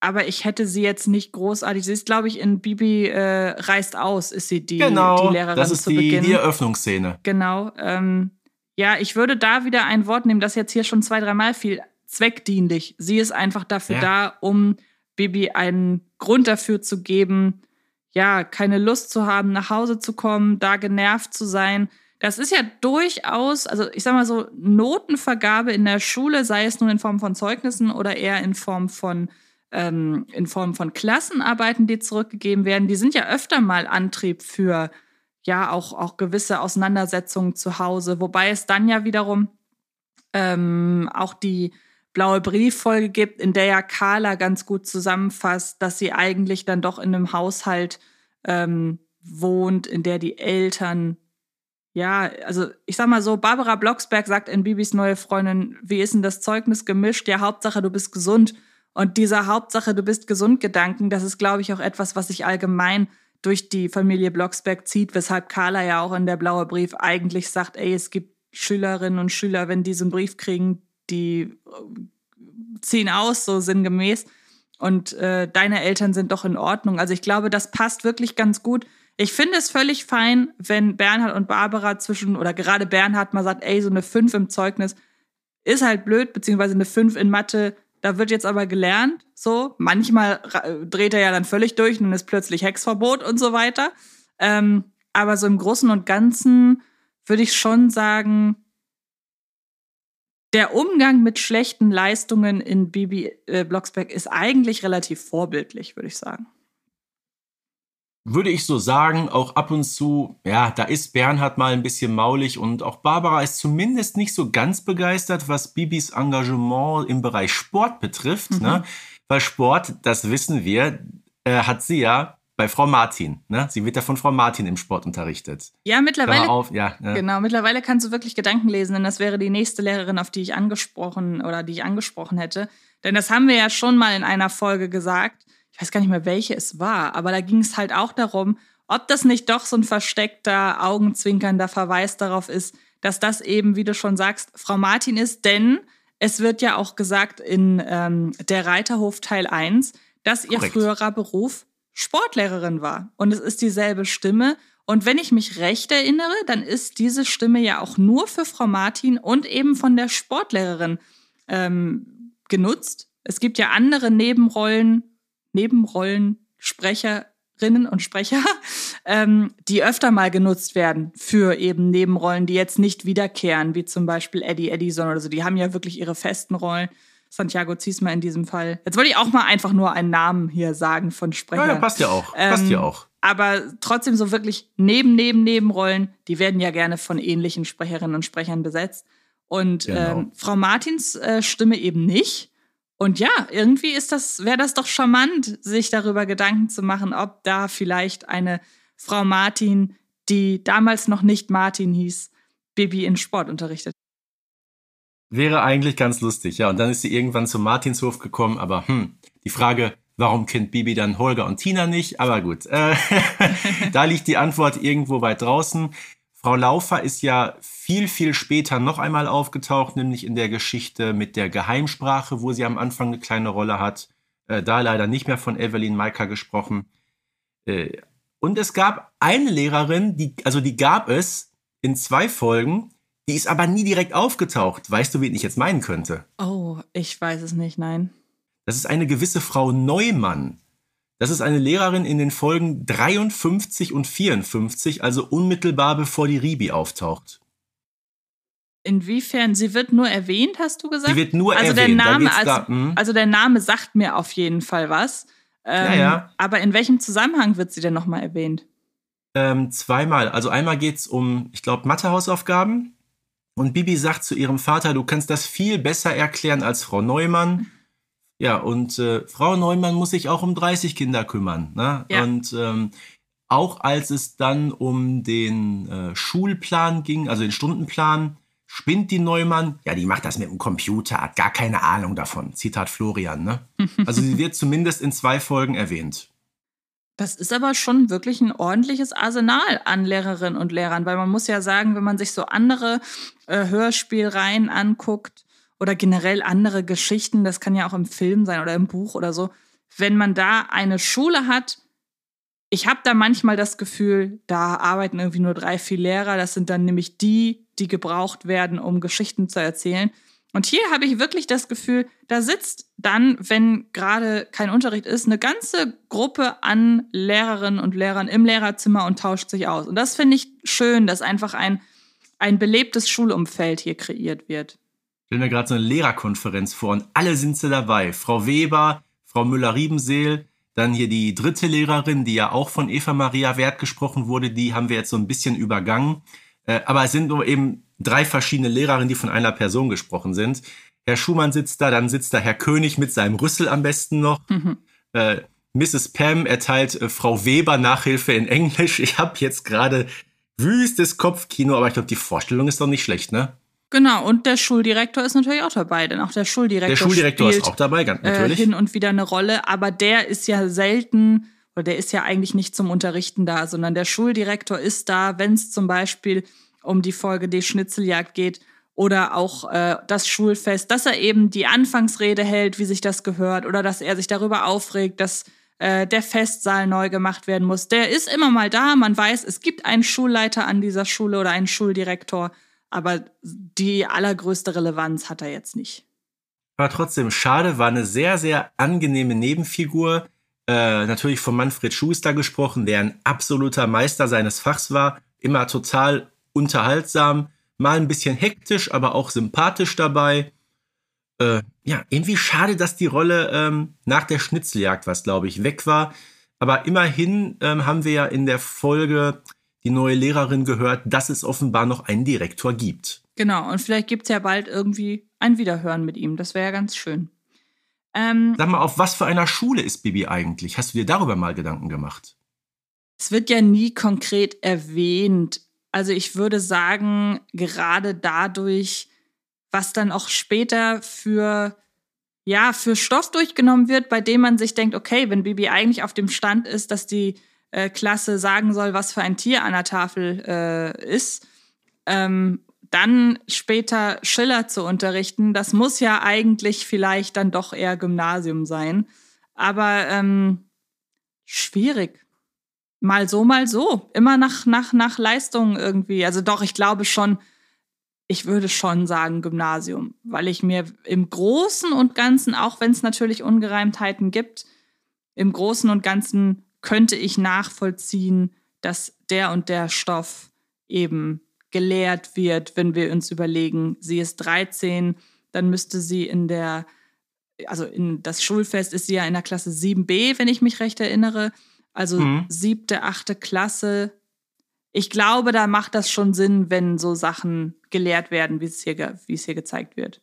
aber ich hätte sie jetzt nicht großartig. Sie ist, glaube ich, in Bibi äh, reist aus, ist sie die, genau, die Lehrerin das ist zu die, Beginn. die Eröffnungsszene. Genau. Ähm, ja, ich würde da wieder ein Wort nehmen, das jetzt hier schon zwei, dreimal fiel. Zweckdienlich. Sie ist einfach dafür Ja. da, um Bibi einen Grund dafür zu geben, ja, keine Lust zu haben, nach Hause zu kommen, da genervt zu sein. Das ist ja durchaus, also ich sag mal so, Notenvergabe in der Schule, sei es nun in Form von Zeugnissen oder eher in Form von ähm, in Form von Klassenarbeiten, die zurückgegeben werden, die sind ja öfter mal Antrieb für ja auch, auch gewisse Auseinandersetzungen zu Hause, wobei es dann ja wiederum ähm, auch die blaue Brieffolge gibt, in der ja Carla ganz gut zusammenfasst, dass sie eigentlich dann doch in einem Haushalt ähm, wohnt, in der die Eltern ja, also ich sag mal so, Barbara Blocksberg sagt in Bibis neue Freundin, wie ist denn das Zeugnis gemischt? Ja, Hauptsache du bist gesund. Und dieser Hauptsache du bist gesund Gedanken, das ist, glaube ich, auch etwas, was sich allgemein durch die Familie Blocksberg zieht, weshalb Carla ja auch in der blaue Brief eigentlich sagt, ey, es gibt Schülerinnen und Schüler, wenn die so einen Brief kriegen, die äh, ziehen aus, so sinngemäß. Und äh, deine Eltern sind doch in Ordnung. Also ich glaube, das passt wirklich ganz gut. Ich finde es völlig fein, wenn Bernhard und Barbara zwischen, oder gerade Bernhard mal sagt, ey, so eine 5 im Zeugnis ist halt blöd, beziehungsweise eine 5 in Mathe, da wird jetzt aber gelernt, so. Manchmal dreht er ja dann völlig durch und ist plötzlich Hexverbot und so weiter. Ähm, aber so im Großen und Ganzen würde ich schon sagen, der Umgang mit schlechten Leistungen in Bibi äh, Blocksberg ist eigentlich relativ vorbildlich, würde ich sagen. Würde ich so sagen, auch ab und zu, ja, da ist Bernhard mal ein bisschen maulig und auch Barbara ist zumindest nicht so ganz begeistert, was Bibis Engagement im Bereich Sport betrifft. Mhm. Ne? Weil Sport, das wissen wir, äh, hat sie ja bei Frau Martin. Ne? Sie wird ja von Frau Martin im Sport unterrichtet. Ja, mittlerweile. Auf, ja, ne? Genau, mittlerweile kannst du wirklich Gedanken lesen, denn das wäre die nächste Lehrerin, auf die ich angesprochen oder die ich angesprochen hätte. Denn das haben wir ja schon mal in einer Folge gesagt. Ich weiß gar nicht mehr, welche es war, aber da ging es halt auch darum, ob das nicht doch so ein versteckter, augenzwinkernder Verweis darauf ist, dass das eben, wie du schon sagst, Frau Martin ist, denn es wird ja auch gesagt in ähm, der Reiterhof Teil 1, dass ihr Korrekt. früherer Beruf Sportlehrerin war. Und es ist dieselbe Stimme. Und wenn ich mich recht erinnere, dann ist diese Stimme ja auch nur für Frau Martin und eben von der Sportlehrerin ähm, genutzt. Es gibt ja andere Nebenrollen, Nebenrollen, Sprecherinnen und Sprecher, *laughs* ähm, die öfter mal genutzt werden für eben Nebenrollen, die jetzt nicht wiederkehren, wie zum Beispiel Eddie Edison oder so. Die haben ja wirklich ihre festen Rollen. Santiago Ziesmer in diesem Fall. Jetzt wollte ich auch mal einfach nur einen Namen hier sagen von Sprecher. Ja, ja passt ja auch. Ähm, passt ja auch. Aber trotzdem so wirklich neben, neben, Nebenrollen, die werden ja gerne von ähnlichen Sprecherinnen und Sprechern besetzt. Und genau. ähm, Frau Martins äh, Stimme eben nicht. Und ja, irgendwie ist das, wäre das doch charmant, sich darüber Gedanken zu machen, ob da vielleicht eine Frau Martin, die damals noch nicht Martin hieß, Baby in Sport unterrichtet. Wäre eigentlich ganz lustig, ja. Und dann ist sie irgendwann zum Martinshof gekommen, aber hm, die Frage, warum kennt Bibi dann Holger und Tina nicht? Aber gut, äh, *laughs* da liegt die Antwort irgendwo weit draußen. Frau Laufer ist ja viel, viel später noch einmal aufgetaucht, nämlich in der Geschichte mit der Geheimsprache, wo sie am Anfang eine kleine Rolle hat. Äh, da leider nicht mehr von Evelyn Maika gesprochen. Äh, und es gab eine Lehrerin, die, also die gab es in zwei Folgen, die ist aber nie direkt aufgetaucht. Weißt du, wen ich jetzt meinen könnte? Oh, ich weiß es nicht, nein. Das ist eine gewisse Frau Neumann. Das ist eine Lehrerin in den Folgen 53 und 54, also unmittelbar bevor die Ribi auftaucht. Inwiefern? Sie wird nur erwähnt, hast du gesagt? Sie wird nur also erwähnt. Der Name, also, da, hm? also der Name sagt mir auf jeden Fall was. Ähm, ja, ja. Aber in welchem Zusammenhang wird sie denn nochmal erwähnt? Ähm, zweimal. Also einmal geht es um, ich glaube, Mathehausaufgaben. Und Bibi sagt zu ihrem Vater, du kannst das viel besser erklären als Frau Neumann. Ja, und äh, Frau Neumann muss sich auch um 30 Kinder kümmern. Ne? Ja. Und ähm, auch als es dann um den äh, Schulplan ging, also den Stundenplan, spinnt die Neumann, ja, die macht das mit dem Computer, hat gar keine Ahnung davon. Zitat Florian, ne? *laughs* Also sie wird zumindest in zwei Folgen erwähnt. Das ist aber schon wirklich ein ordentliches Arsenal an Lehrerinnen und Lehrern, weil man muss ja sagen, wenn man sich so andere äh, Hörspielreihen anguckt oder generell andere Geschichten, das kann ja auch im Film sein oder im Buch oder so, wenn man da eine Schule hat, ich habe da manchmal das Gefühl, da arbeiten irgendwie nur drei, vier Lehrer, das sind dann nämlich die, die gebraucht werden, um Geschichten zu erzählen. Und hier habe ich wirklich das Gefühl, da sitzt dann, wenn gerade kein Unterricht ist, eine ganze Gruppe an Lehrerinnen und Lehrern im Lehrerzimmer und tauscht sich aus. Und das finde ich schön, dass einfach ein, ein belebtes Schulumfeld hier kreiert wird. Stelle mir gerade so eine Lehrerkonferenz vor und alle sind sie dabei. Frau Weber, Frau Müller-Riebenseel, dann hier die dritte Lehrerin, die ja auch von Eva Maria Wert gesprochen wurde, die haben wir jetzt so ein bisschen übergangen. Äh, aber es sind nur eben drei verschiedene Lehrerinnen, die von einer Person gesprochen sind. Herr Schumann sitzt da, dann sitzt da Herr König mit seinem Rüssel am besten noch. Mhm. Äh, Mrs. Pam erteilt äh, Frau Weber Nachhilfe in Englisch. Ich habe jetzt gerade wüstes Kopfkino, aber ich glaube, die Vorstellung ist doch nicht schlecht, ne? Genau, und der Schuldirektor ist natürlich auch dabei, denn auch der Schuldirektor, der Schuldirektor spielt, ist auch dabei, ganz natürlich. Äh, hin und wieder eine Rolle, aber der ist ja selten, oder der ist ja eigentlich nicht zum Unterrichten da, sondern der Schuldirektor ist da, wenn es zum Beispiel um die Folge Die Schnitzeljagd geht oder auch äh, das Schulfest, dass er eben die Anfangsrede hält, wie sich das gehört, oder dass er sich darüber aufregt, dass äh, der Festsaal neu gemacht werden muss. Der ist immer mal da. Man weiß, es gibt einen Schulleiter an dieser Schule oder einen Schuldirektor, aber die allergrößte Relevanz hat er jetzt nicht. War trotzdem schade, war eine sehr, sehr angenehme Nebenfigur. Äh, natürlich von Manfred Schuster gesprochen, der ein absoluter Meister seines Fachs war, immer total unterhaltsam, mal ein bisschen hektisch, aber auch sympathisch dabei. Äh, ja, irgendwie schade, dass die Rolle ähm, nach der Schnitzeljagd, was glaube ich, weg war. Aber immerhin ähm, haben wir ja in der Folge die neue Lehrerin gehört, dass es offenbar noch einen Direktor gibt. Genau, und vielleicht gibt es ja bald irgendwie ein Wiederhören mit ihm. Das wäre ja ganz schön. Ähm, Sag mal, auf was für einer Schule ist Bibi eigentlich? Hast du dir darüber mal Gedanken gemacht? Es wird ja nie konkret erwähnt. Also ich würde sagen, gerade dadurch, was dann auch später für ja, für Stoff durchgenommen wird, bei dem man sich denkt, okay, wenn Bibi eigentlich auf dem Stand ist, dass die äh, Klasse sagen soll, was für ein Tier an der Tafel äh, ist, ähm, dann später Schiller zu unterrichten, das muss ja eigentlich vielleicht dann doch eher Gymnasium sein. Aber ähm, schwierig. Mal so, mal so. Immer nach, nach, nach Leistung irgendwie. Also doch, ich glaube schon, ich würde schon sagen Gymnasium, weil ich mir im Großen und Ganzen, auch wenn es natürlich Ungereimtheiten gibt, im Großen und Ganzen könnte ich nachvollziehen, dass der und der Stoff eben gelehrt wird, wenn wir uns überlegen, sie ist 13, dann müsste sie in der, also in das Schulfest ist sie ja in der Klasse 7b, wenn ich mich recht erinnere. Also mhm. siebte, achte Klasse, ich glaube, da macht das schon Sinn, wenn so Sachen gelehrt werden, wie es hier, wie es hier gezeigt wird.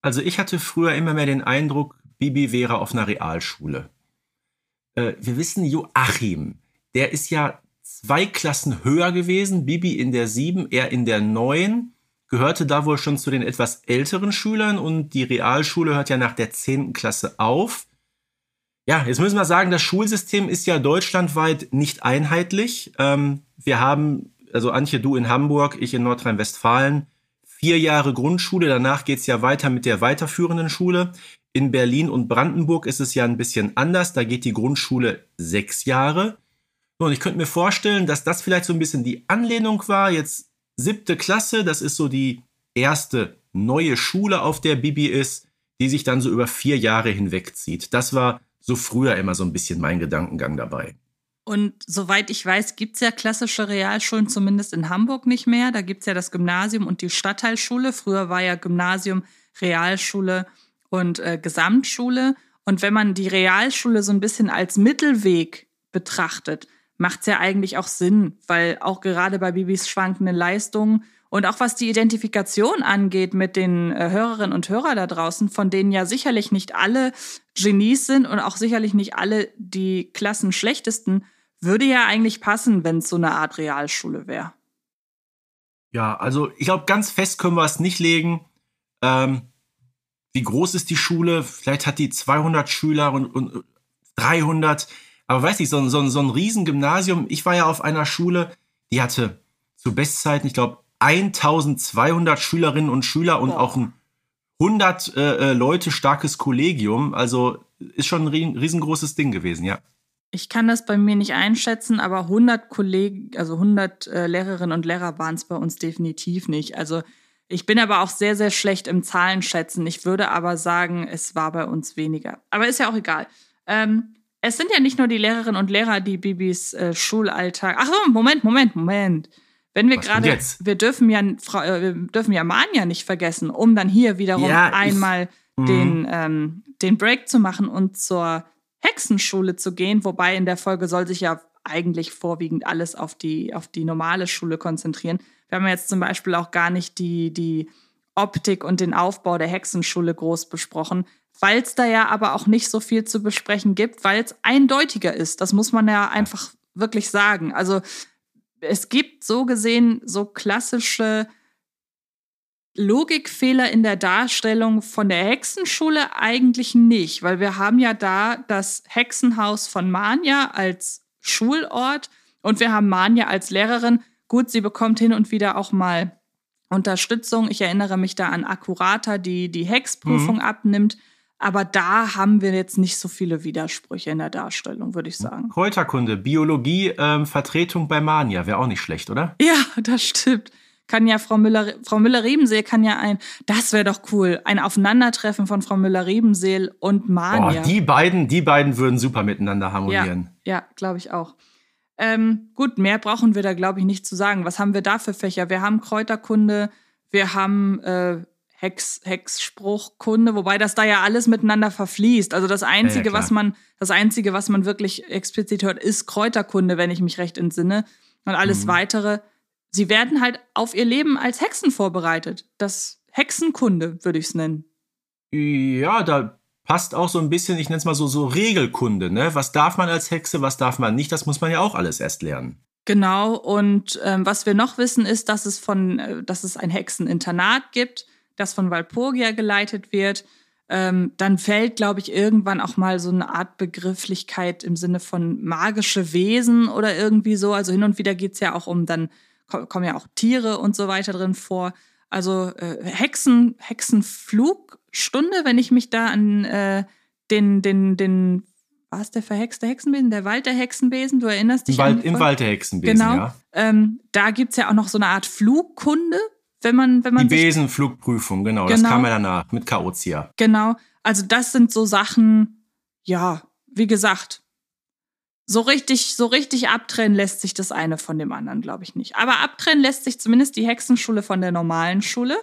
Also ich hatte früher immer mehr den Eindruck, Bibi wäre auf einer Realschule. Äh, wir wissen, Joachim, der ist ja zwei Klassen höher gewesen, Bibi in der sieben, er in der neun, gehörte da wohl schon zu den etwas älteren Schülern und die Realschule hört ja nach der zehnten Klasse auf. Ja, jetzt müssen wir sagen, das Schulsystem ist ja deutschlandweit nicht einheitlich. Ähm, wir haben, also Antje, du in Hamburg, ich in Nordrhein-Westfalen, vier Jahre Grundschule, danach geht's ja weiter mit der weiterführenden Schule. In Berlin und Brandenburg ist es ja ein bisschen anders, da geht die Grundschule sechs Jahre. Und ich könnte mir vorstellen, dass das vielleicht so ein bisschen die Anlehnung war. Jetzt siebte Klasse, das ist so die erste neue Schule, auf der Bibi ist, die sich dann so über vier Jahre hinwegzieht. Das war so früher immer so ein bisschen mein Gedankengang dabei. Und soweit ich weiß, gibt es ja klassische Realschulen zumindest in Hamburg nicht mehr. Da gibt es ja das Gymnasium und die Stadtteilschule. Früher war ja Gymnasium, Realschule und äh, Gesamtschule. Und wenn man die Realschule so ein bisschen als Mittelweg betrachtet, macht es ja eigentlich auch Sinn, weil auch gerade bei Bibis schwankenden Leistungen und auch was die Identifikation angeht mit den äh, Hörerinnen und Hörern da draußen, von denen ja sicherlich nicht alle Genies sind und auch sicherlich nicht alle die Klassen schlechtesten, würde ja eigentlich passen, wenn es so eine Art Realschule wäre. Ja, also ich glaube, ganz fest können wir es nicht legen. Ähm, wie groß ist die Schule? Vielleicht hat die 200 Schüler und, und 300. Aber weiß ich, so, so, so ein Riesengymnasium. Ich war ja auf einer Schule, die hatte zu Bestzeiten, ich glaube, 1200 Schülerinnen und Schüler und oh. auch ein 100 äh, äh, Leute starkes Kollegium. Also ist schon ein riesengroßes Ding gewesen, ja. Ich kann das bei mir nicht einschätzen, aber 100 Kollegen, also 100 äh, Lehrerinnen und Lehrer waren es bei uns definitiv nicht. Also ich bin aber auch sehr, sehr schlecht im Zahlenschätzen. Ich würde aber sagen, es war bei uns weniger. Aber ist ja auch egal. Ähm, es sind ja nicht nur die Lehrerinnen und Lehrer, die Bibis äh, Schulalltag. Ach so, Moment, Moment, Moment. Wenn wir gerade, wir dürfen ja, äh, wir dürfen ja Mania nicht vergessen, um dann hier wiederum ja, einmal ich, den, mhm. ähm, den Break zu machen und zur Hexenschule zu gehen, wobei in der Folge soll sich ja eigentlich vorwiegend alles auf die, auf die normale Schule konzentrieren. Wir haben jetzt zum Beispiel auch gar nicht die, die Optik und den Aufbau der Hexenschule groß besprochen, weil es da ja aber auch nicht so viel zu besprechen gibt, weil es eindeutiger ist. Das muss man ja einfach wirklich sagen. Also es gibt so gesehen so klassische Logikfehler in der Darstellung von der Hexenschule eigentlich nicht, weil wir haben ja da das Hexenhaus von Manja als Schulort und wir haben Manja als Lehrerin. Gut, sie bekommt hin und wieder auch mal Unterstützung. Ich erinnere mich da an Akkurata, die die Hexprüfung mhm. abnimmt. Aber da haben wir jetzt nicht so viele Widersprüche in der Darstellung, würde ich sagen. Kräuterkunde, Biologie, ähm, Vertretung bei Mania wäre auch nicht schlecht, oder? Ja, das stimmt. Kann ja Frau Müller, Frau Müller-Riebenseel kann ja ein, das wäre doch cool, ein Aufeinandertreffen von Frau Müller-Riebenseel und Mania. Oh, die beiden, die beiden würden super miteinander harmonieren. Ja, ja glaube ich auch. Ähm, gut, mehr brauchen wir da, glaube ich, nicht zu sagen. Was haben wir da für Fächer? Wir haben Kräuterkunde, wir haben äh, Hex, Hexspruchkunde, wobei das da ja alles miteinander verfließt. Also das Einzige, Ja, ja, was man, das Einzige, was man wirklich explizit hört, ist Kräuterkunde, wenn ich mich recht entsinne. Und alles Mhm. weitere, sie werden halt auf ihr Leben als Hexen vorbereitet. Das Hexenkunde, würde ich es nennen. Ja, da passt auch so ein bisschen, ich nenne es mal so, so Regelkunde, ne? Was darf man als Hexe, was darf man nicht, das muss man ja auch alles erst lernen. Genau, und ähm, was wir noch wissen, ist, dass es von, äh, dass es ein Hexeninternat gibt, das von Walpurgia geleitet wird. Ähm, dann fällt, glaube ich, irgendwann auch mal so eine Art Begrifflichkeit im Sinne von magische Wesen oder irgendwie so. Also hin und wieder geht's ja auch um, dann ko- kommen ja auch Tiere und so weiter drin vor. Also äh, Hexen, Hexenflugstunde, wenn ich mich da an äh, den, den, den, was der verhexte Hexenbesen? Der Wald der Hexenbesen, du erinnerst dich Im an Wald, die im? Wald der Hexenbesen, Genau. ja. Ähm, da gibt's ja auch noch so eine Art Flugkunde, wenn man, wenn man Die Besenflugprüfung, genau, das Genau. kam ja danach mit Chaotia. Genau. Also das sind so Sachen, ja, wie gesagt, so richtig, so richtig abtrennen lässt sich das eine von dem anderen, glaube ich nicht. Aber abtrennen lässt sich zumindest die Hexenschule von der normalen Schule.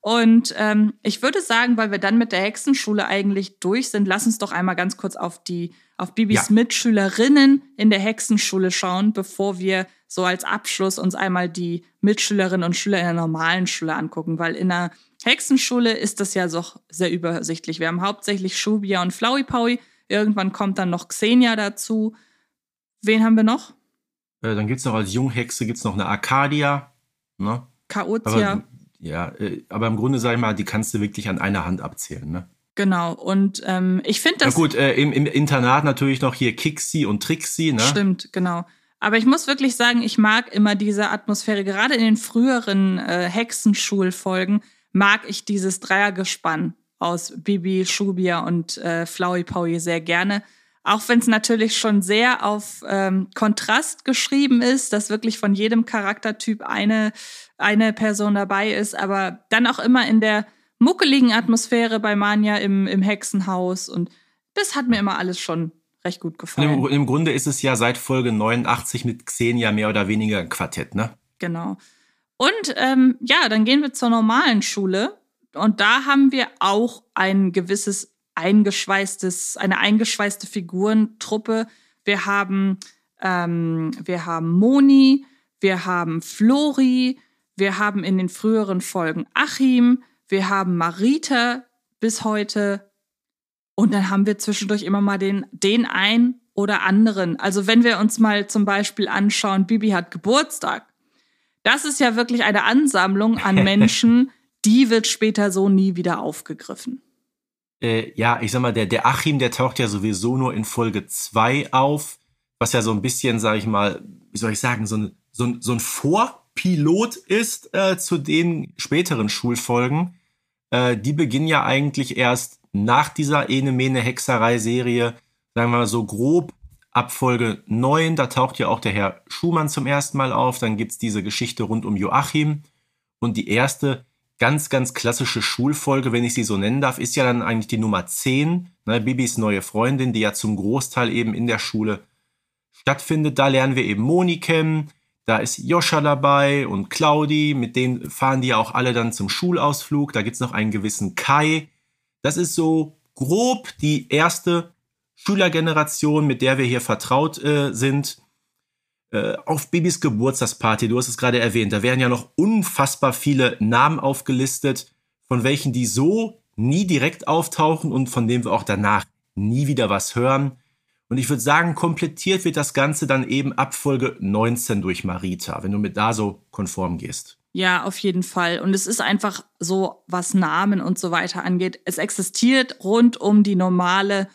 Und ähm, ich würde sagen, weil wir dann mit der Hexenschule eigentlich durch sind, lass uns doch einmal ganz kurz auf die, auf Bibis Ja. Mitschülerinnen in der Hexenschule schauen, bevor wir so als Abschluss uns einmal die Mitschülerinnen und Schüler in der normalen Schule angucken, weil in der Hexenschule ist das ja so sehr übersichtlich. Wir haben hauptsächlich Shubia und Flowey Powy. Irgendwann kommt dann noch Xenia dazu. Wen haben wir noch? Äh, dann gibt's noch als Junghexe gibt's noch eine Arcadia. Ne? Chaotia. Aber, ja, äh, aber im Grunde, sag ich mal, die kannst du wirklich an einer Hand abzählen. Ne? Genau. Und ähm, ich finde Na das. gut, äh, im, im Internat natürlich noch hier Kixi und Trixie. Ne? Stimmt, genau. Aber ich muss wirklich sagen, ich mag immer diese Atmosphäre. Gerade in den früheren äh, Hexenschulfolgen mag ich dieses Dreiergespann aus Bibi, Shubia und äh, Flowey Powy sehr gerne. Auch wenn es natürlich schon sehr auf ähm, Kontrast geschrieben ist, dass wirklich von jedem Charaktertyp eine, eine Person dabei ist, aber dann auch immer in der muckeligen Atmosphäre bei Manja im, im Hexenhaus. Und das hat mir immer alles schon recht gut gefallen. im, Im Grunde ist es ja seit Folge 89 mit Xenia mehr oder weniger ein Quartett, ne? Genau. Und ähm, ja, dann gehen wir zur normalen Schule. Und da haben wir auch ein gewisses eingeschweißtes, eine eingeschweißte Figurentruppe. Wir haben, ähm, wir haben Moni, wir haben Flori, wir haben in den früheren Folgen Achim, wir haben Marita bis heute. Und dann haben wir zwischendurch immer mal den, den einen oder anderen. Also wenn wir uns mal zum Beispiel anschauen, Bibi hat Geburtstag. Das ist ja wirklich eine Ansammlung an *laughs* Menschen, die wird später so nie wieder aufgegriffen. Äh, ja, ich sag mal, der, der Achim, der taucht ja sowieso nur in Folge 2 auf, was ja so ein bisschen, sag ich mal, wie soll ich sagen, so ein, so ein, so ein Vorpilot ist äh, zu den späteren Schulfolgen. Äh, die beginnen ja eigentlich erst nach dieser Ene-Mene-Hexerei-Serie, sagen wir mal so grob ab Folge 9, da taucht ja auch der Herr Schumann zum ersten Mal auf, dann gibt's diese Geschichte rund um Joachim. Und die erste ganz, ganz klassische Schulfolge, wenn ich sie so nennen darf, ist ja dann eigentlich die Nummer 10, ne, Bibis neue Freundin, die ja zum Großteil eben in der Schule stattfindet. Da lernen wir eben Moni kennen, da ist Joscha dabei und Claudi, mit denen fahren die ja auch alle dann zum Schulausflug. Da gibt's noch einen gewissen Kai. Das ist so grob die erste Schülergeneration, mit der wir hier vertraut äh, sind. Äh, auf Bibis Geburtstagsparty, du hast es gerade erwähnt, da werden ja noch unfassbar viele Namen aufgelistet, von welchen die so nie direkt auftauchen und von denen wir auch danach nie wieder was hören. Und ich würde sagen, komplettiert wird das Ganze dann eben ab Folge 19 durch Marita, wenn du mit da so konform gehst. Ja, auf jeden Fall. Und es ist einfach so, was Namen und so weiter angeht. Es existiert rund um die normale,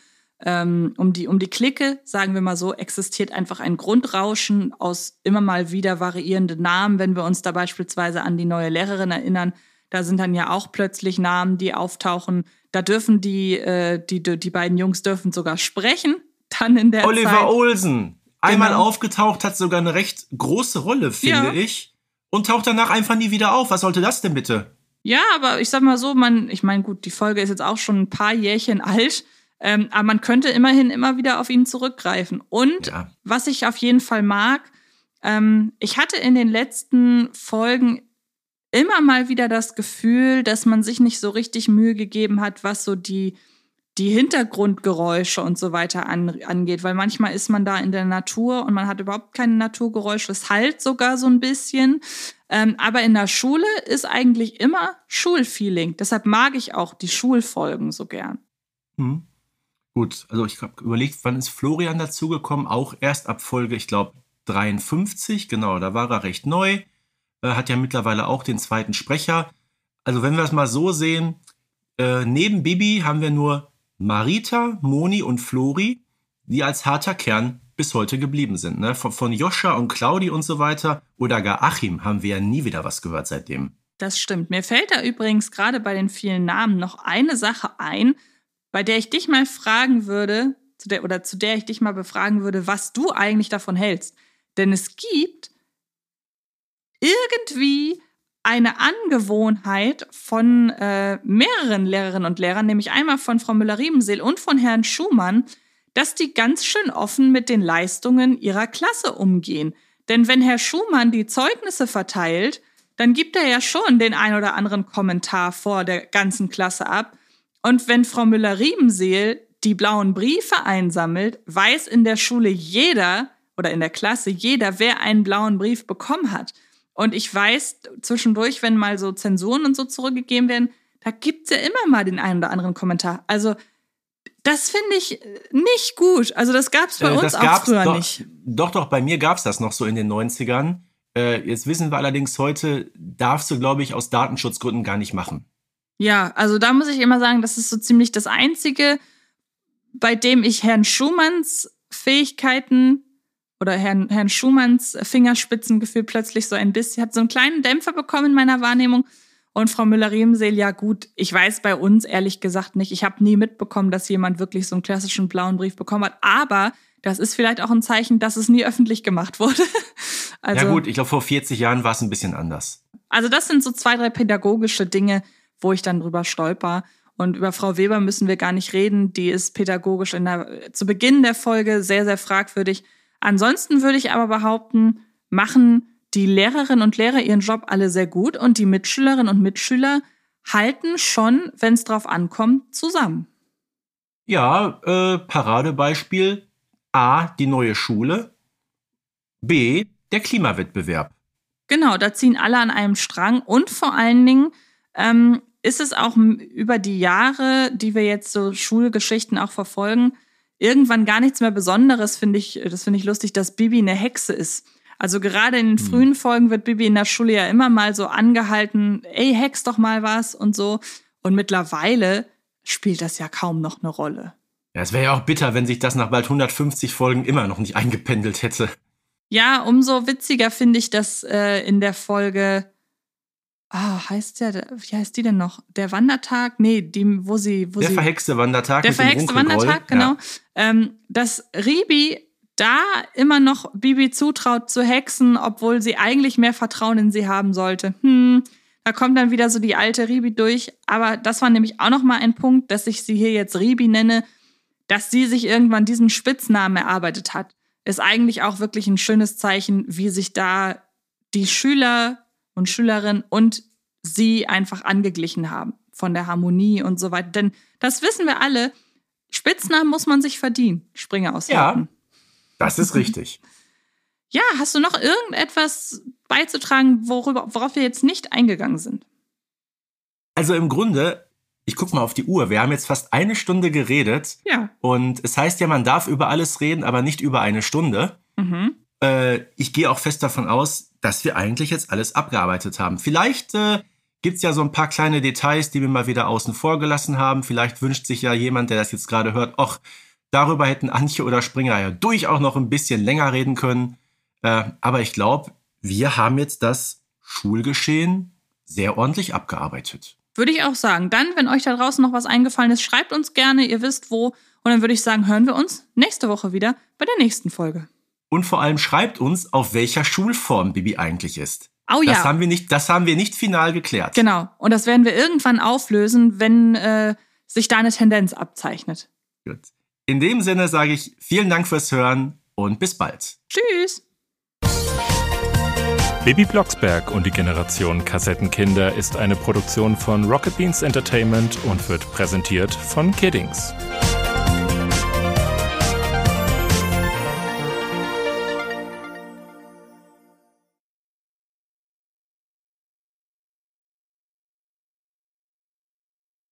ähm, um die, um die Clique, sagen wir mal so, existiert einfach ein Grundrauschen aus immer mal wieder variierenden Namen. Wenn wir uns da beispielsweise an die neue Lehrerin erinnern, da sind dann ja auch plötzlich Namen, die auftauchen. Da dürfen die, äh, die, die beiden Jungs dürfen sogar sprechen. *laughs* Dann in der Oliver Zeit. Olsen, einmal Genau. aufgetaucht, hat sogar eine recht große Rolle, finde Ja. ich. Und taucht danach einfach nie wieder auf. Was sollte das denn bitte? Ja, aber ich sag mal so, man, ich meine, gut, die Folge ist jetzt auch schon ein paar Jährchen *laughs* alt. Ähm, aber man könnte immerhin immer wieder auf ihn zurückgreifen. Und Ja. was ich auf jeden Fall mag, ähm, ich hatte in den letzten Folgen immer mal wieder das Gefühl, dass man sich nicht so richtig Mühe gegeben hat, was so die, die Hintergrundgeräusche und so weiter an, angeht. Weil manchmal ist man da in der Natur und man hat überhaupt keine Naturgeräusche. Es halt sogar so ein bisschen. Ähm, aber in der Schule ist eigentlich immer Schulfeeling. Deshalb mag ich auch die Schulfolgen so gern. Hm. Gut, also ich habe überlegt, wann ist Florian dazugekommen? Auch erst ab Folge, ich glaube, 53. Genau, da war er recht neu. Äh, hat ja mittlerweile auch den zweiten Sprecher. Also wenn wir es mal so sehen, äh, neben Bibi haben wir nur Marita, Moni und Flori, die als harter Kern bis heute geblieben sind. Ne? Von, von Joscha und Claudi und so weiter oder gar Achim haben wir ja nie wieder was gehört seitdem. Das stimmt. Mir fällt da übrigens gerade bei den vielen Namen noch eine Sache ein, bei der ich dich mal fragen würde, zu der, oder zu der ich dich mal befragen würde, was du eigentlich davon hältst. Denn es gibt irgendwie eine Angewohnheit von äh, mehreren Lehrerinnen und Lehrern, nämlich einmal von Frau Müller-Riebenseel und von Herrn Schumann, dass die ganz schön offen mit den Leistungen ihrer Klasse umgehen. Denn wenn Herr Schumann die Zeugnisse verteilt, dann gibt er ja schon den ein oder anderen Kommentar vor der ganzen Klasse ab. Und wenn Frau Müller-Riebenseel die blauen Briefe einsammelt, weiß in der Schule jeder oder in der Klasse jeder, wer einen blauen Brief bekommen hat. Und ich weiß zwischendurch, wenn mal so Zensuren und so zurückgegeben werden, da gibt's ja immer mal den einen oder anderen Kommentar. Also das finde ich nicht gut. Also das gab's bei Äh, uns auch früher doch, nicht. Doch, doch, bei mir gab's das noch so in den 90ern. Äh, jetzt wissen wir allerdings heute, darfst du, glaube ich, aus Datenschutzgründen gar nicht machen. Ja, also da muss ich immer sagen, das ist so ziemlich das Einzige, bei dem ich Herrn Schumanns Fähigkeiten oder Herrn, Herrn Schumanns Fingerspitzengefühl plötzlich so ein bisschen, hat so einen kleinen Dämpfer bekommen in meiner Wahrnehmung. Und Frau Müller-Riemseel, ja gut, ich weiß bei uns ehrlich gesagt nicht. Ich habe nie mitbekommen, dass jemand wirklich so einen klassischen blauen Brief bekommen hat. Aber das ist vielleicht auch ein Zeichen, dass es nie öffentlich gemacht wurde. *laughs* Also, ja gut, ich glaube, vor 40 Jahren war es ein bisschen anders. also das sind so zwei, drei pädagogische Dinge, wo ich dann drüber stolper. Und über Frau Weber müssen wir gar nicht reden. Die ist pädagogisch der, zu Beginn der Folge sehr, sehr fragwürdig. Ansonsten würde ich aber behaupten, machen die Lehrerinnen und Lehrer ihren Job alle sehr gut und die Mitschülerinnen und Mitschüler halten schon, wenn es drauf ankommt, zusammen. Ja, äh, Paradebeispiel A, die neue Schule. B, der Klimawettbewerb. Genau, da ziehen alle an einem Strang und vor allen Dingen ähm, ist es auch über die Jahre, die wir jetzt so Schulgeschichten auch verfolgen, irgendwann gar nichts mehr Besonderes, finde ich. Das finde ich lustig, dass Bibi eine Hexe ist. Also gerade in den frühen Folgen wird Bibi in der Schule ja immer mal so angehalten, ey, hex doch mal was und so. Und mittlerweile spielt das ja kaum noch eine Rolle. Ja, es wäre ja auch bitter, wenn sich das nach bald 150 Folgen immer noch nicht eingependelt hätte. Ja, umso witziger finde ich das äh, in der Folge. Ah, heißt der, wie heißt die denn noch? Der Wandertag? Nee, die, wo sie, wo Der sie. verhexte Wandertag der verhexte. Wandertag, genau. Ja. Ähm, dass Ribi da immer noch Bibi zutraut zu hexen, obwohl sie eigentlich mehr Vertrauen in sie haben sollte. Hm, da kommt dann wieder so die alte Ribi durch. Aber das war nämlich auch noch mal ein Punkt, dass ich sie hier jetzt Ribi nenne, dass sie sich irgendwann diesen Spitznamen erarbeitet hat, ist eigentlich auch wirklich ein schönes Zeichen, wie sich da die Schüler und Schülerinnen und sie einfach angeglichen haben von der Harmonie und so weiter. Denn das wissen wir alle, Spitznamen muss man sich verdienen. Springer aus Ja. Das ist richtig. Ja, hast du noch irgendetwas beizutragen, worüber, worauf wir jetzt nicht eingegangen sind? Also im Grunde, ich guck mal auf die Uhr. Wir haben jetzt fast eine Stunde geredet. Ja. Und es heißt ja, man darf über alles reden, aber nicht über eine Stunde. Mhm. Äh, ich gehe auch fest davon aus, dass wir eigentlich jetzt alles abgearbeitet haben. Vielleicht äh, gibt's ja so ein paar kleine Details, die wir mal wieder außen vor gelassen haben. Vielleicht wünscht sich ja jemand, der das jetzt gerade hört, ach, darüber hätten Antje oder Springer ja durchaus noch ein bisschen länger reden können. Äh, aber ich glaube, wir haben jetzt das Schulgeschehen sehr ordentlich abgearbeitet. Würde ich auch sagen. Dann, wenn euch da draußen noch was eingefallen ist, schreibt uns gerne, ihr wisst wo. Und dann würde ich sagen, hören wir uns nächste Woche wieder bei der nächsten Folge und vor allem schreibt uns, auf welcher Schulform Bibi eigentlich ist. Oh ja. Das haben wir nicht, das haben wir nicht final geklärt. Genau. Und das werden wir irgendwann auflösen, wenn äh, sich da eine Tendenz abzeichnet. Gut. In dem Sinne sage ich vielen Dank fürs Hören und bis bald. Tschüss. Bibi Blocksberg und die Generation Kassettenkinder ist eine Produktion von Rocket Beans Entertainment und wird präsentiert von Kiddings.